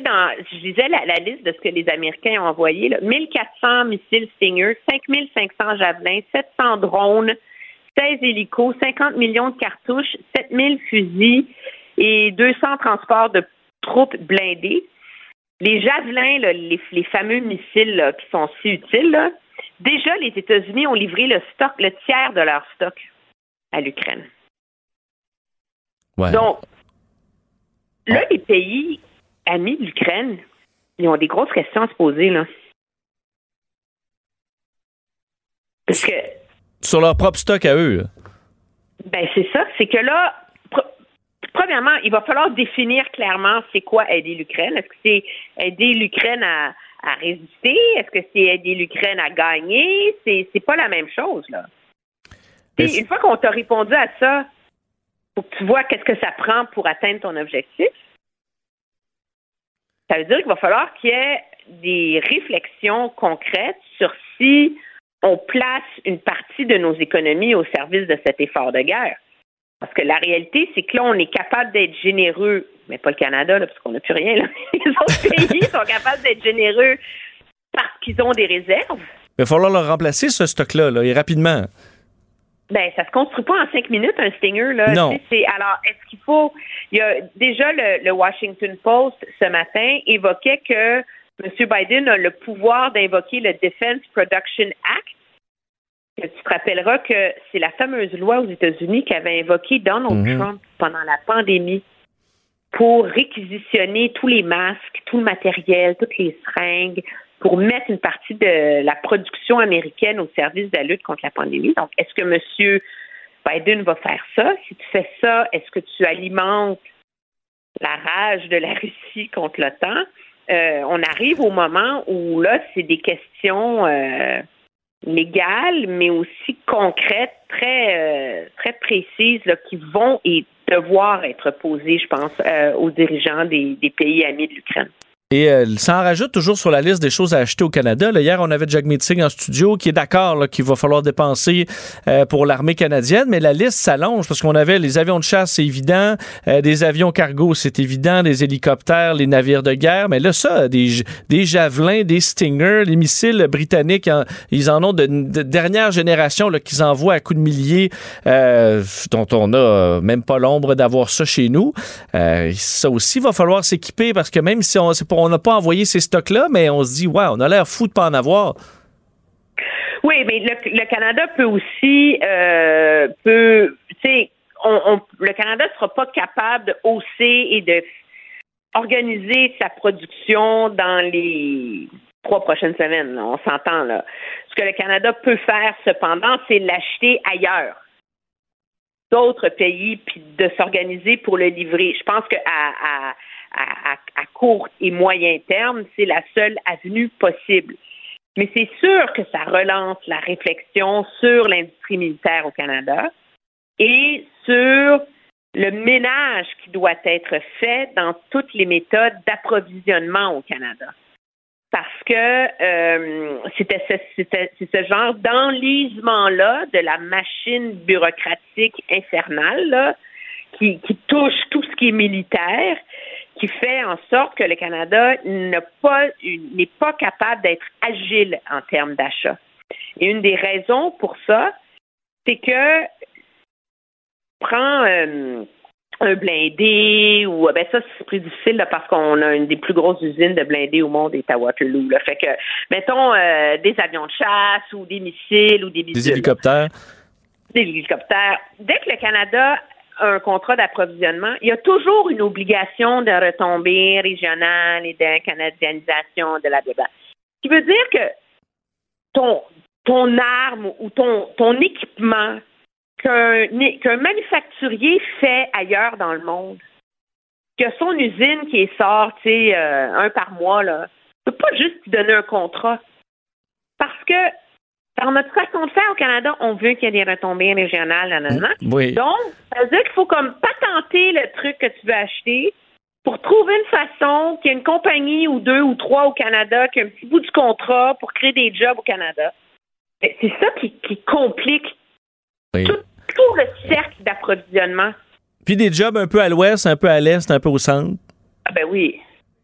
Dans, je disais la, la liste de ce que les Américains ont envoyé. Là, 1400 missiles Stinger, 5500 javelins, 700 drones, 16 hélicos, 50 millions de cartouches, 7000 fusils et 200 transports de troupes blindées. Les javelins, là, les, les fameux missiles là, qui sont si utiles, déjà les États-Unis ont livré le stock, le tiers de leur stock à l'Ukraine. Ouais. Donc, là, les pays amis de l'Ukraine, ils ont des grosses questions à se poser, là. Parce que, Sur leur propre stock à eux. ben, c'est ça, c'est que là, pr- premièrement, il va falloir définir clairement c'est quoi aider l'Ukraine. Est-ce que c'est aider l'Ukraine à, à résister? Est-ce que c'est aider l'Ukraine à gagner? C'est, pas la même chose, là. Une fois qu'on t'a répondu à ça, faut que tu vois qu'est-ce que ça prend pour atteindre ton objectif. Ça veut dire qu'il va falloir qu'il y ait des réflexions concrètes sur si on place une partie de nos économies au service de cet effort de guerre. Parce que la réalité, c'est que là, on est capable d'être généreux, mais pas le Canada, là, parce qu'on n'a plus rien. Là. Les autres pays sont capables d'être généreux parce qu'ils ont des réserves. Il va falloir leur remplacer ce stock-là, là, et rapidement. Ben, ça se construit pas en cinq minutes, un Stinger, là. Non. Tu sais, c'est- alors, est-ce qu'il faut. Il y a déjà le, le Washington Post ce matin évoquait que M. Biden a le pouvoir d'invoquer le Defense Production Act. Que tu te rappelleras que c'est la fameuse loi aux États-Unis qu'avait invoqué Donald Mhm. Trump pendant la pandémie pour réquisitionner tous les masques, tout le matériel, toutes les seringues, pour mettre une partie de la production américaine au service de la lutte contre la pandémie. Donc, est-ce que M. Biden va faire ça? Si tu fais ça, est-ce que tu alimentes la rage de la Russie contre l'OTAN? Euh, on arrive au moment où là, c'est des questions euh, légales, mais aussi concrètes, très euh, très précises, qui vont et devoir être posées, je pense, aux dirigeants des pays amis de l'Ukraine. Et euh, ça en rajoute toujours sur la liste des choses à acheter au Canada. Là, hier, on avait Jack Meeting en studio qui est d'accord qu'il va falloir dépenser euh, pour l'armée canadienne, mais la liste s'allonge parce qu'on avait les avions de chasse, c'est évident, euh, des avions cargo, c'est évident, des hélicoptères, les navires de guerre, mais là, ça, des, des javelins, des Stingers, les missiles britanniques, ils en ont de, de dernière génération qu'ils envoient à coups de milliers, euh, dont on a euh, même pas l'ombre d'avoir ça chez nous. Euh, ça aussi, va falloir s'équiper parce que même si on c'est on n'a pas envoyé ces stocks-là, mais on se dit, ouais, on a l'air fou de pas en avoir. Oui, mais le, Canada peut aussi, euh, peut, tu sais, on, le Canada ne sera pas capable de hausser et de organiser sa production dans les trois prochaines semaines. on s'entend là. Ce que le Canada peut faire, cependant, c'est l'acheter ailleurs d'autres pays puis de s'organiser pour le livrer. Je pense qu'à à, à, à, court et moyen terme, c'est la seule avenue possible. Mais c'est sûr que ça relance la réflexion sur l'industrie militaire au Canada et sur le ménage qui doit être fait dans toutes les méthodes d'approvisionnement au Canada. Parce que euh, c'était ce, genre d'enlisement-là de la machine bureaucratique infernale qui touche tout ce qui est militaire, qui fait en sorte que le Canada pas n'est pas capable d'être agile en termes d'achat. Et une des raisons pour ça, c'est que prends euh, un blindé ou ben ça c'est plus difficile là, parce qu'on a une des plus grosses usines de blindés au monde est à Waterloo. Là. Fait que mettons euh, des avions de chasse ou des missiles ou des Des missiles hélicoptères. des hélicoptères. Dès que le Canada un contrat d'approvisionnement, il y a toujours une obligation de retombée régionale et de canadianisation de la débat. Ce qui veut dire que ton, ton arme ou ton, ton équipement qu'un manufacturier fait ailleurs dans le monde, que son usine qui est sort, tu sais, euh, un par mois, là, ne peut pas juste lui donner un contrat. Parce que par notre façon de faire au Canada, on veut qu'il y ait des retombées régionales, nanana. Oui. Donc, ça veut dire qu'il faut comme patenter le truc que tu veux acheter pour trouver une façon qu'il y ait une compagnie ou deux ou trois au Canada qui a un petit bout du contrat pour créer des jobs au Canada. C'est ça qui, qui complique Oui. tout, tout le cercle d'approvisionnement. Puis des jobs un peu à l'ouest, un peu à l'est, un peu au centre. Ah ben oui.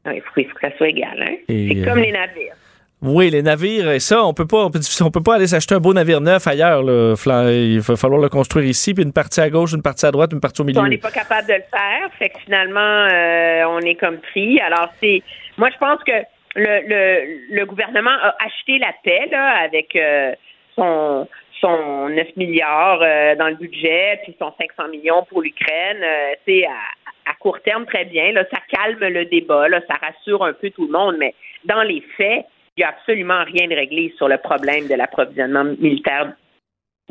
Il faut, il faut que ça soit égal. Hein? C'est euh, comme les navires. Oui, les navires, et ça, on peut pas, on peut, pas aller s'acheter un beau navire neuf ailleurs. Il va falloir le construire ici, puis une partie à gauche, une partie à droite, une partie au milieu. On n'est pas capable de le faire, fait que finalement, euh, on est comme pris. Alors, c'est. Moi, je pense que le, le, gouvernement a acheté la paix, là, avec euh, son, son 9 milliards euh, dans le budget, puis son 500 millions pour l'Ukraine. C'est à, à court terme, très bien. Là, ça calme le débat, là, ça rassure un peu tout le monde, mais dans les faits, il n'y a absolument rien de réglé sur le problème de l'approvisionnement militaire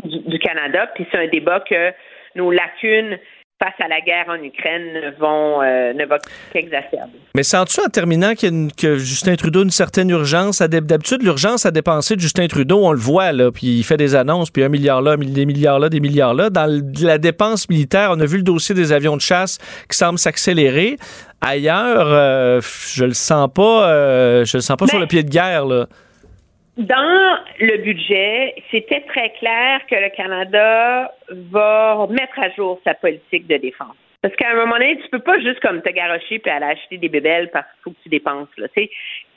du, du Canada. Puis c'est un débat que nos lacunes face à la guerre en Ukraine ne vont, euh, ne vont qu'exacerber. Mais sens-tu en terminant y a une- que Justin Trudeau a une certaine urgence? D'habitude, l'urgence à dépenser de Justin Trudeau, on le voit, là, puis il fait des annonces, puis un milliard là, des milliards là, des milliards là. Dans la dépense militaire, on a vu le dossier des avions de chasse qui semble s'accélérer. Ailleurs, euh, je le sens pas, euh, je le sens pas sur le pied de guerre, là. Dans le budget, c'était très clair que le Canada va mettre à jour sa politique de défense. Parce qu'à un moment donné, tu peux pas juste comme te garocher puis aller acheter des bébelles parce qu'il faut que tu dépenses. Là.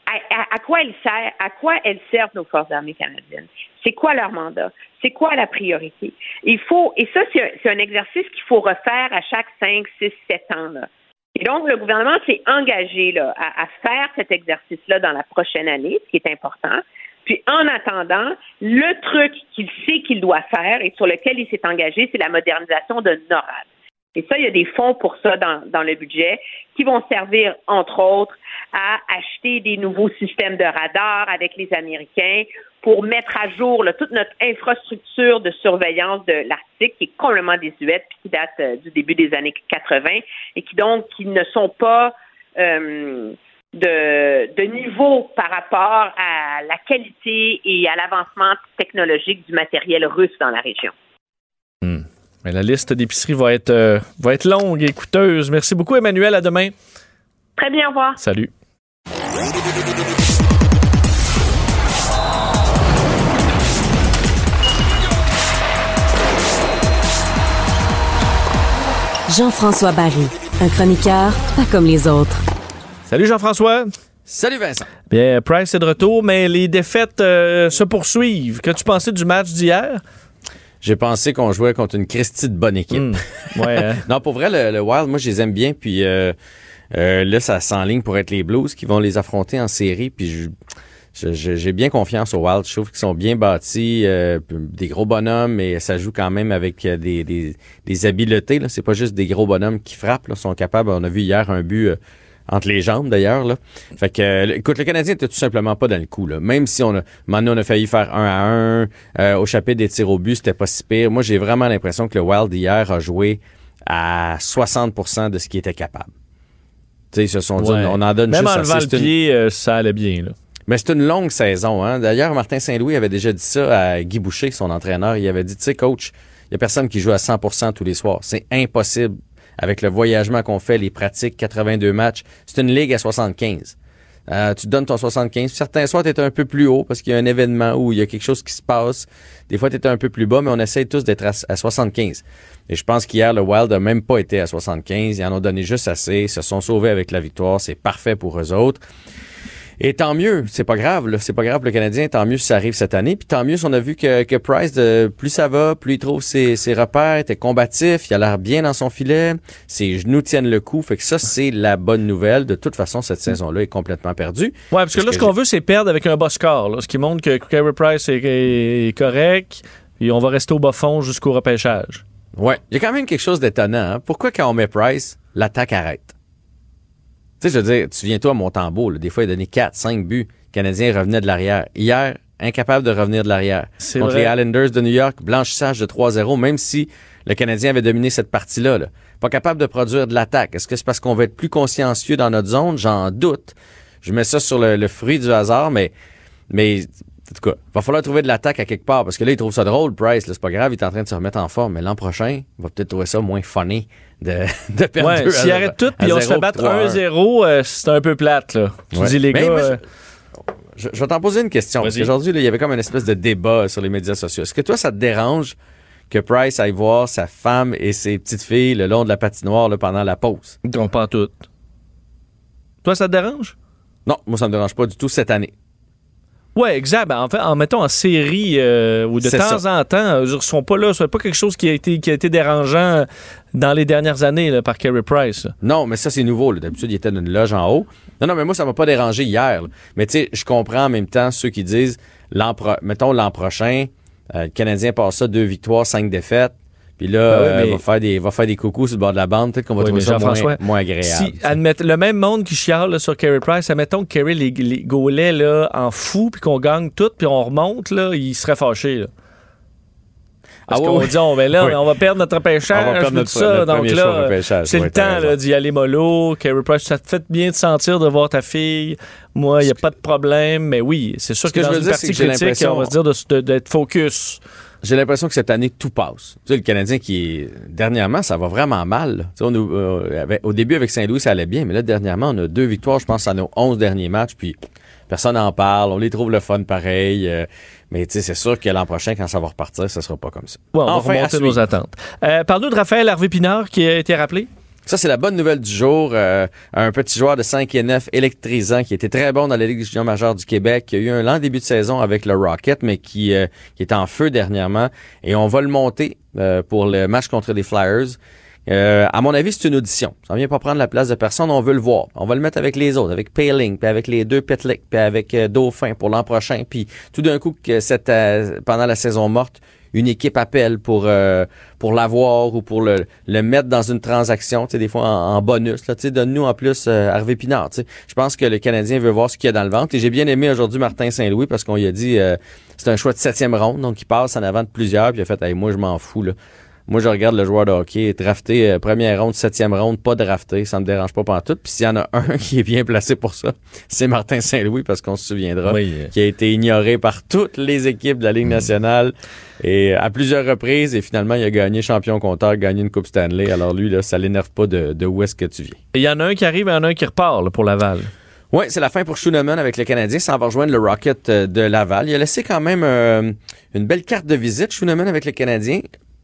À, à- à quoi elles servent, à quoi elles servent nos forces armées canadiennes? C'est quoi leur mandat? C'est quoi la priorité? Il faut, et ça, c'est un, exercice qu'il faut refaire à chaque 5, 6, 7 ans. Là. Et donc, le gouvernement s'est engagé là, à faire cet exercice-là dans la prochaine année, ce qui est important. Puis, en attendant, le truc qu'il sait qu'il doit faire et sur lequel il s'est engagé, c'est la modernisation de NORAD. Et ça, il y a des fonds pour ça dans, dans le budget qui vont servir, entre autres, à acheter des nouveaux systèmes de radar avec les Américains pour mettre à jour là, toute notre infrastructure de surveillance de l'Arctique qui est complètement désuète puis qui date euh, du début des années 80 et qui donc qui ne sont pas euh, de, de niveau par rapport à la qualité et à l'avancement technologique du matériel russe dans la région. Mais la liste d'épicerie va être, euh, va être longue et coûteuse. Merci beaucoup, Emmanuel. À demain. Très bien, au revoir. Salut. Jean-François Barry, un chroniqueur pas comme les autres. Salut Jean-François. Salut Vincent. Bien, Price est de retour, mais les défaites euh, se poursuivent. Qu'as-tu pensé du match d'hier? J'ai pensé qu'on jouait contre une Christie de bonne équipe. Hmm. Ouais, hein? non, pour vrai, le, le Wild, moi, je les aime bien. Puis euh, euh, là, ça s'enligne pour être les Blues qui vont les affronter en série. Puis je- j'ai bien confiance au Wild. Je trouve qu'ils sont bien bâtis, euh, des gros bonhommes, et ça joue quand même avec des, des, des habiletés. Là. C'est pas juste des gros bonhommes qui frappent. Là. Ils sont capables. On a vu hier un but. euh, entre les jambes d'ailleurs là. Fait que euh, écoute le Canadien était tout simplement pas dans le coup là. Même si on a maintenant on a failli faire un à un euh, au chapitre des tirs au but, c'était pas si pire. Moi, j'ai vraiment l'impression que le Wild hier a joué à 60% de ce qu'il était capable. Ils se sont dit on en donne Même juste en levant le une- pied, euh, ça allait bien. Là. mais c'est une longue saison. Hein? D'ailleurs, Martin Saint-Louis avait déjà dit ça à Guy Boucher, son entraîneur. Il avait dit, tu sais, coach, il y a personne qui joue à 100% tous les soirs. C'est impossible. Avec le voyagement qu'on fait, les pratiques, 82 matchs, c'est une ligue à 75. Euh, tu donnes ton 75. Certains soirs, tu es un peu plus haut parce qu'il y a un événement où il y a quelque chose qui se passe. Des fois, tu un peu plus bas, mais on essaye tous d'être à, à 75. Et je pense qu'hier, le Wild a même pas été à 75. Ils en ont donné juste assez. Ils se sont sauvés avec la victoire. C'est parfait pour eux autres. Et tant mieux, c'est pas grave, là. c'est pas grave le Canadien, tant mieux si ça arrive cette année. Puis tant mieux si on a vu que, que Price, de, plus ça va, plus il trouve ses, ses repères, était combatif, il a l'air bien dans son filet, ses genoux tiennent le coup. Fait que ça, c'est la bonne nouvelle. De toute façon, cette saison-là est complètement perdue. Ouais, parce que là, ce qu'on veut, c'est perdre avec un bas score. là, ce qui montre que Carey Price est, est correct. Puis on va rester au bas fond jusqu'au repêchage. Ouais. Il y a quand même quelque chose d'étonnant. hein. Pourquoi quand on met Price, l'attaque arrête? Tu sais, je veux dire, tu viens toi à Montembeau, là, des fois, il a donné 4, 5 buts. Le Canadien revenait de l'arrière. Hier, incapable de revenir de l'arrière. C'est Contre vrai. les Islanders de New York, blanchissage de 3-0, même si le Canadien avait dominé cette partie-là. là. Pas capable de produire de l'attaque. Est-ce que c'est parce qu'on va être plus consciencieux dans notre zone? J'en doute. Je mets ça sur le, le fruit du hasard, mais, mais en tout cas, va falloir trouver de l'attaque à quelque part parce que là, il trouve ça drôle, Price. C'est pas grave, il est en train de se remettre en forme. Mais l'an prochain, il va peut-être trouver ça moins funny de, de perdre Ouais, s'il arrête tout, puis on se fait battre puis 3-1. 1-0, euh, c'est un peu plate. Là. Tu Ouais. dis, les Mais gars. moi, je- Je, je vais t'en poser une question. Parce qu'aujourd'hui, il y avait comme une espèce de débat sur les médias sociaux. Est-ce que toi, ça te dérange que Price aille voir sa femme et ses petites filles le long de la patinoire là, pendant la pause? Non, pas en tout. Toi, ça te dérange? Non, moi, ça me dérange pas du tout cette année. Ouais, exact. Ben, en fait, en mettant en série euh, ou de temps ça. en temps, euh, ils ne sont pas là. C'est pas quelque chose qui a été, qui a été dérangeant dans les dernières années là, par Carey Price. là. Non, mais ça, c'est nouveau. D'habitude, il était dans une loge en haut. Non, non, mais moi, ça m'a pas dérangé hier. là. Mais tu sais, je comprends en même temps ceux qui disent, l'an pro- mettons l'an prochain, euh, le Canadien passe ça, deux victoires, cinq défaites. Puis là, Ben oui, euh, va, faire des, va faire des coucous sur le bord de la bande. Peut-être qu'on va Oui, trouver ça moins, moins agréable. Si, le même monde qui chiale là, sur Carey Price, admettons que Carey les, les gaulait là, en fou, puis qu'on gagne tout, puis on remonte, là, il serait fâché. Là. Parce Ah qu'on oui, dit, on, ben là, on va perdre notre On va tout notre- ça. notre Donc là, c'est le temps d'y aller mollo. Carey Price, ça te fait bien de sentir de voir ta fille. Moi, il n'y a pas de problème, mais oui, c'est sûr que, que je dans veux une dire, partie critique, on va se dire d'être focus. J'ai l'impression que cette année, tout passe. Tu sais, le Canadien qui est... Dernièrement, ça va vraiment mal. Tu sais, on euh, au début, avec Saint-Louis, ça allait bien. Mais là, dernièrement, on a deux victoires, je pense, à nos 11 derniers matchs. Puis personne n'en parle. On les trouve le fun pareil. euh, mais tu sais, c'est sûr que l'an prochain, quand ça va repartir, ça sera pas comme ça. Ouais, on Enfin, va à remonter nos attentes. Euh, Parle-nous de Raphaël Harvey-Pinard qui a été rappelé. Ça, c'est la bonne nouvelle du jour. Euh, un petit joueur de 5 et 9 électrisant qui était très bon dans la Ligue des juniors majeure du Québec, qui a eu un lent début de saison avec le Rocket, mais qui, euh, qui est en feu dernièrement. Et on va le monter euh, pour le match contre les Flyers. Euh, à mon avis, c'est une audition. Ça vient pas prendre la place de personne, on veut le voir. On va le mettre avec les autres, avec Paling, puis avec les deux Petlick, puis avec euh, Dauphin pour l'an prochain. Puis tout d'un coup, que cette, pendant la saison morte, une équipe appelle pour euh, pour l'avoir ou pour le, mettre dans une transaction, tu sais, des fois en, bonus. Tu sais, donne-nous en plus euh, Harvey Pinard. Je pense que le Canadien veut voir ce qu'il y a dans le ventre. Et j'ai bien aimé aujourd'hui Martin Saint-Louis parce qu'on lui a dit euh, c'est un choix de septième ronde, donc il passe en avant de plusieurs, puis il a fait hey, moi je m'en fous là. Moi, je regarde le joueur de hockey, drafté euh, première ronde, septième ronde, pas drafté, ça me dérange pas tout. Puis s'il y en a un qui est bien placé pour ça, c'est Martin Saint-Louis, parce qu'on se souviendra, Oui. qui a été ignoré par toutes les équipes de la Ligue nationale et à plusieurs reprises. Et finalement, il a gagné champion compteur, gagné une Coupe Stanley. Alors lui, là, ça l'énerve pas de, de où est-ce que tu viens. Il y en a un qui arrive et il y en a un qui repart là, pour Laval. Oui, c'est la fin pour Schooneman avec le Canadien. Ça va rejoindre le Rocket euh, de Laval. Il a laissé quand même euh, une belle carte de visite, Schooneman avec le Canadien.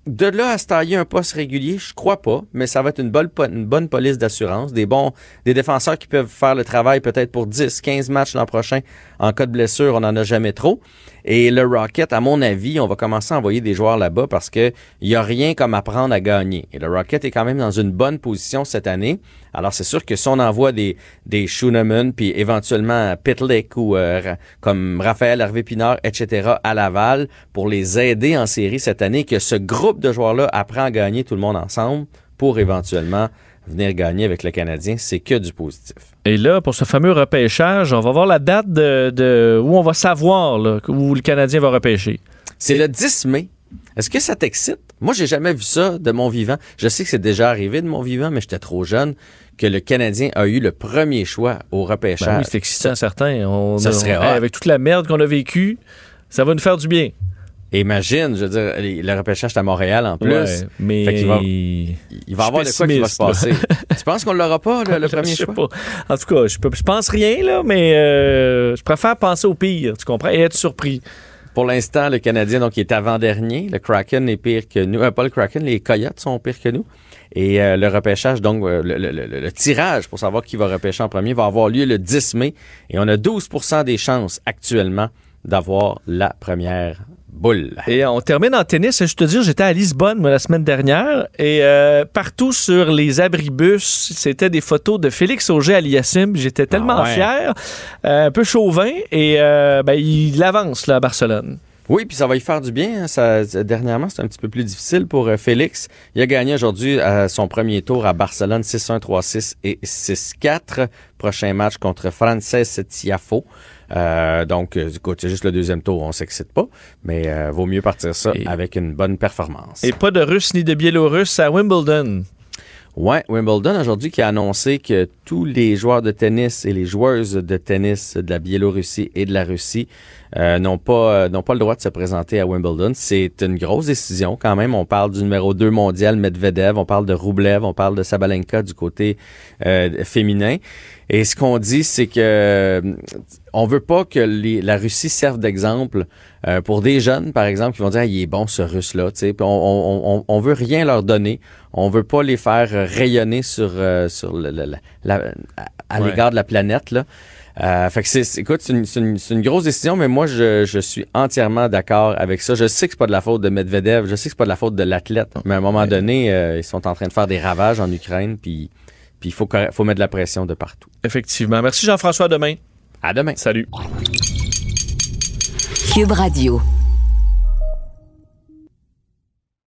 De là à se tailler un poste régulier, je crois pas, mais ça va être une bonne, police d'assurance. Des bons, des défenseurs qui peuvent faire le travail peut-être pour 10, 15 matchs l'an prochain. En cas de blessure, on n'en a jamais trop. Et le Rocket, à mon avis, on va commencer à envoyer des joueurs là-bas parce que il y a rien comme apprendre à gagner. Et le Rocket est quand même dans une bonne position cette année. Alors c'est sûr que si on envoie des des Schooneman puis éventuellement Pitlick ou euh, comme Raphaël Hervé Pinard, etc. à Laval pour les aider en série cette année, que ce groupe de joueurs-là apprend à gagner tout le monde ensemble pour éventuellement venir gagner avec le Canadien, c'est que du positif. Et là, pour ce fameux repêchage, on va voir la date de, de- où on va savoir là, où le Canadien va repêcher. C'est le 10 mai. Est-ce que ça t'excite? Moi, j'ai jamais vu ça de mon vivant. Je sais que c'est déjà arrivé de mon vivant, mais j'étais trop jeune que le Canadien a eu le premier choix au repêchage. Ben oui, c'est excitant, certain. On, Ça serait on- avec toute la merde qu'on a vécue, ça va nous faire du bien. Imagine, je veux dire, le repêchage est à Montréal en plus. Ouais, mais Fait va, il va y avoir de quoi qui va se passer. tu penses qu'on l'aura pas, le, le premier Je sais choix? pas. En tout cas, je, peux- je pense rien, là, mais euh, je préfère penser au pire, tu comprends, et être surpris. Pour l'instant, le Canadien, donc, est avant-dernier. Le Kraken est pire que nous. Euh, pas le Kraken, les Coyotes sont pires que nous. Et euh, le repêchage, donc, euh, le tirage pour savoir qui va repêcher en premier va avoir lieu le 10 mai. Et on a 12% des chances actuellement d'avoir la première boule. Et on termine en tennis. Je te dire, j'étais à Lisbonne moi, la semaine dernière et euh, partout sur les abribus, c'était des photos de Félix Auger-Aliassime. J'étais tellement Ah ouais. fier, euh, un peu chauvin et euh, ben, il avance là, à Barcelone. Oui, puis ça va y faire du bien. hein. Ça, dernièrement, c'était un petit peu plus difficile pour euh, Félix. Il a gagné aujourd'hui son premier tour à Barcelone 6-1, 3-6 et 6-4. Prochain match contre Frances Tiafo. Euh, donc, euh, écoute, c'est juste le deuxième tour, on s'excite pas, mais euh, vaut mieux partir ça Et- avec une bonne performance. Et pas de Russes ni de Biélorusses à Wimbledon. Ouais, Wimbledon aujourd'hui qui a annoncé que tous les joueurs de tennis et les joueuses de tennis de la Biélorussie et de la Russie euh, n'ont pas euh, n'ont pas le droit de se présenter à Wimbledon. C'est une grosse décision quand même. On parle du numéro 2 mondial Medvedev, on parle de Rublev, on parle de Sabalenka du côté euh, féminin. Et ce qu'on dit, c'est que euh, on veut pas que les- la Russie serve d'exemple euh, pour des jeunes, par exemple, qui vont dire ah, il est bon ce Russe-là. On, on, on, on veut rien leur donner. On veut pas les faire rayonner sur euh, sur le- le- la- la- à, Ouais. l'égard de la planète là. Euh, fait que c'est, écoute, c'est une, c'est une- c'est une grosse décision, mais moi, je, je suis entièrement d'accord avec ça. Je sais que c'est pas de la faute de Medvedev, je sais que c'est pas de la faute de l'athlète, mais à un moment donné, euh, ils sont en train de faire des ravages en Ukraine, puis puis il faut, mettre de la pression de partout. Effectivement. Merci Jean-François. À demain. À demain. Salut. Cube Radio.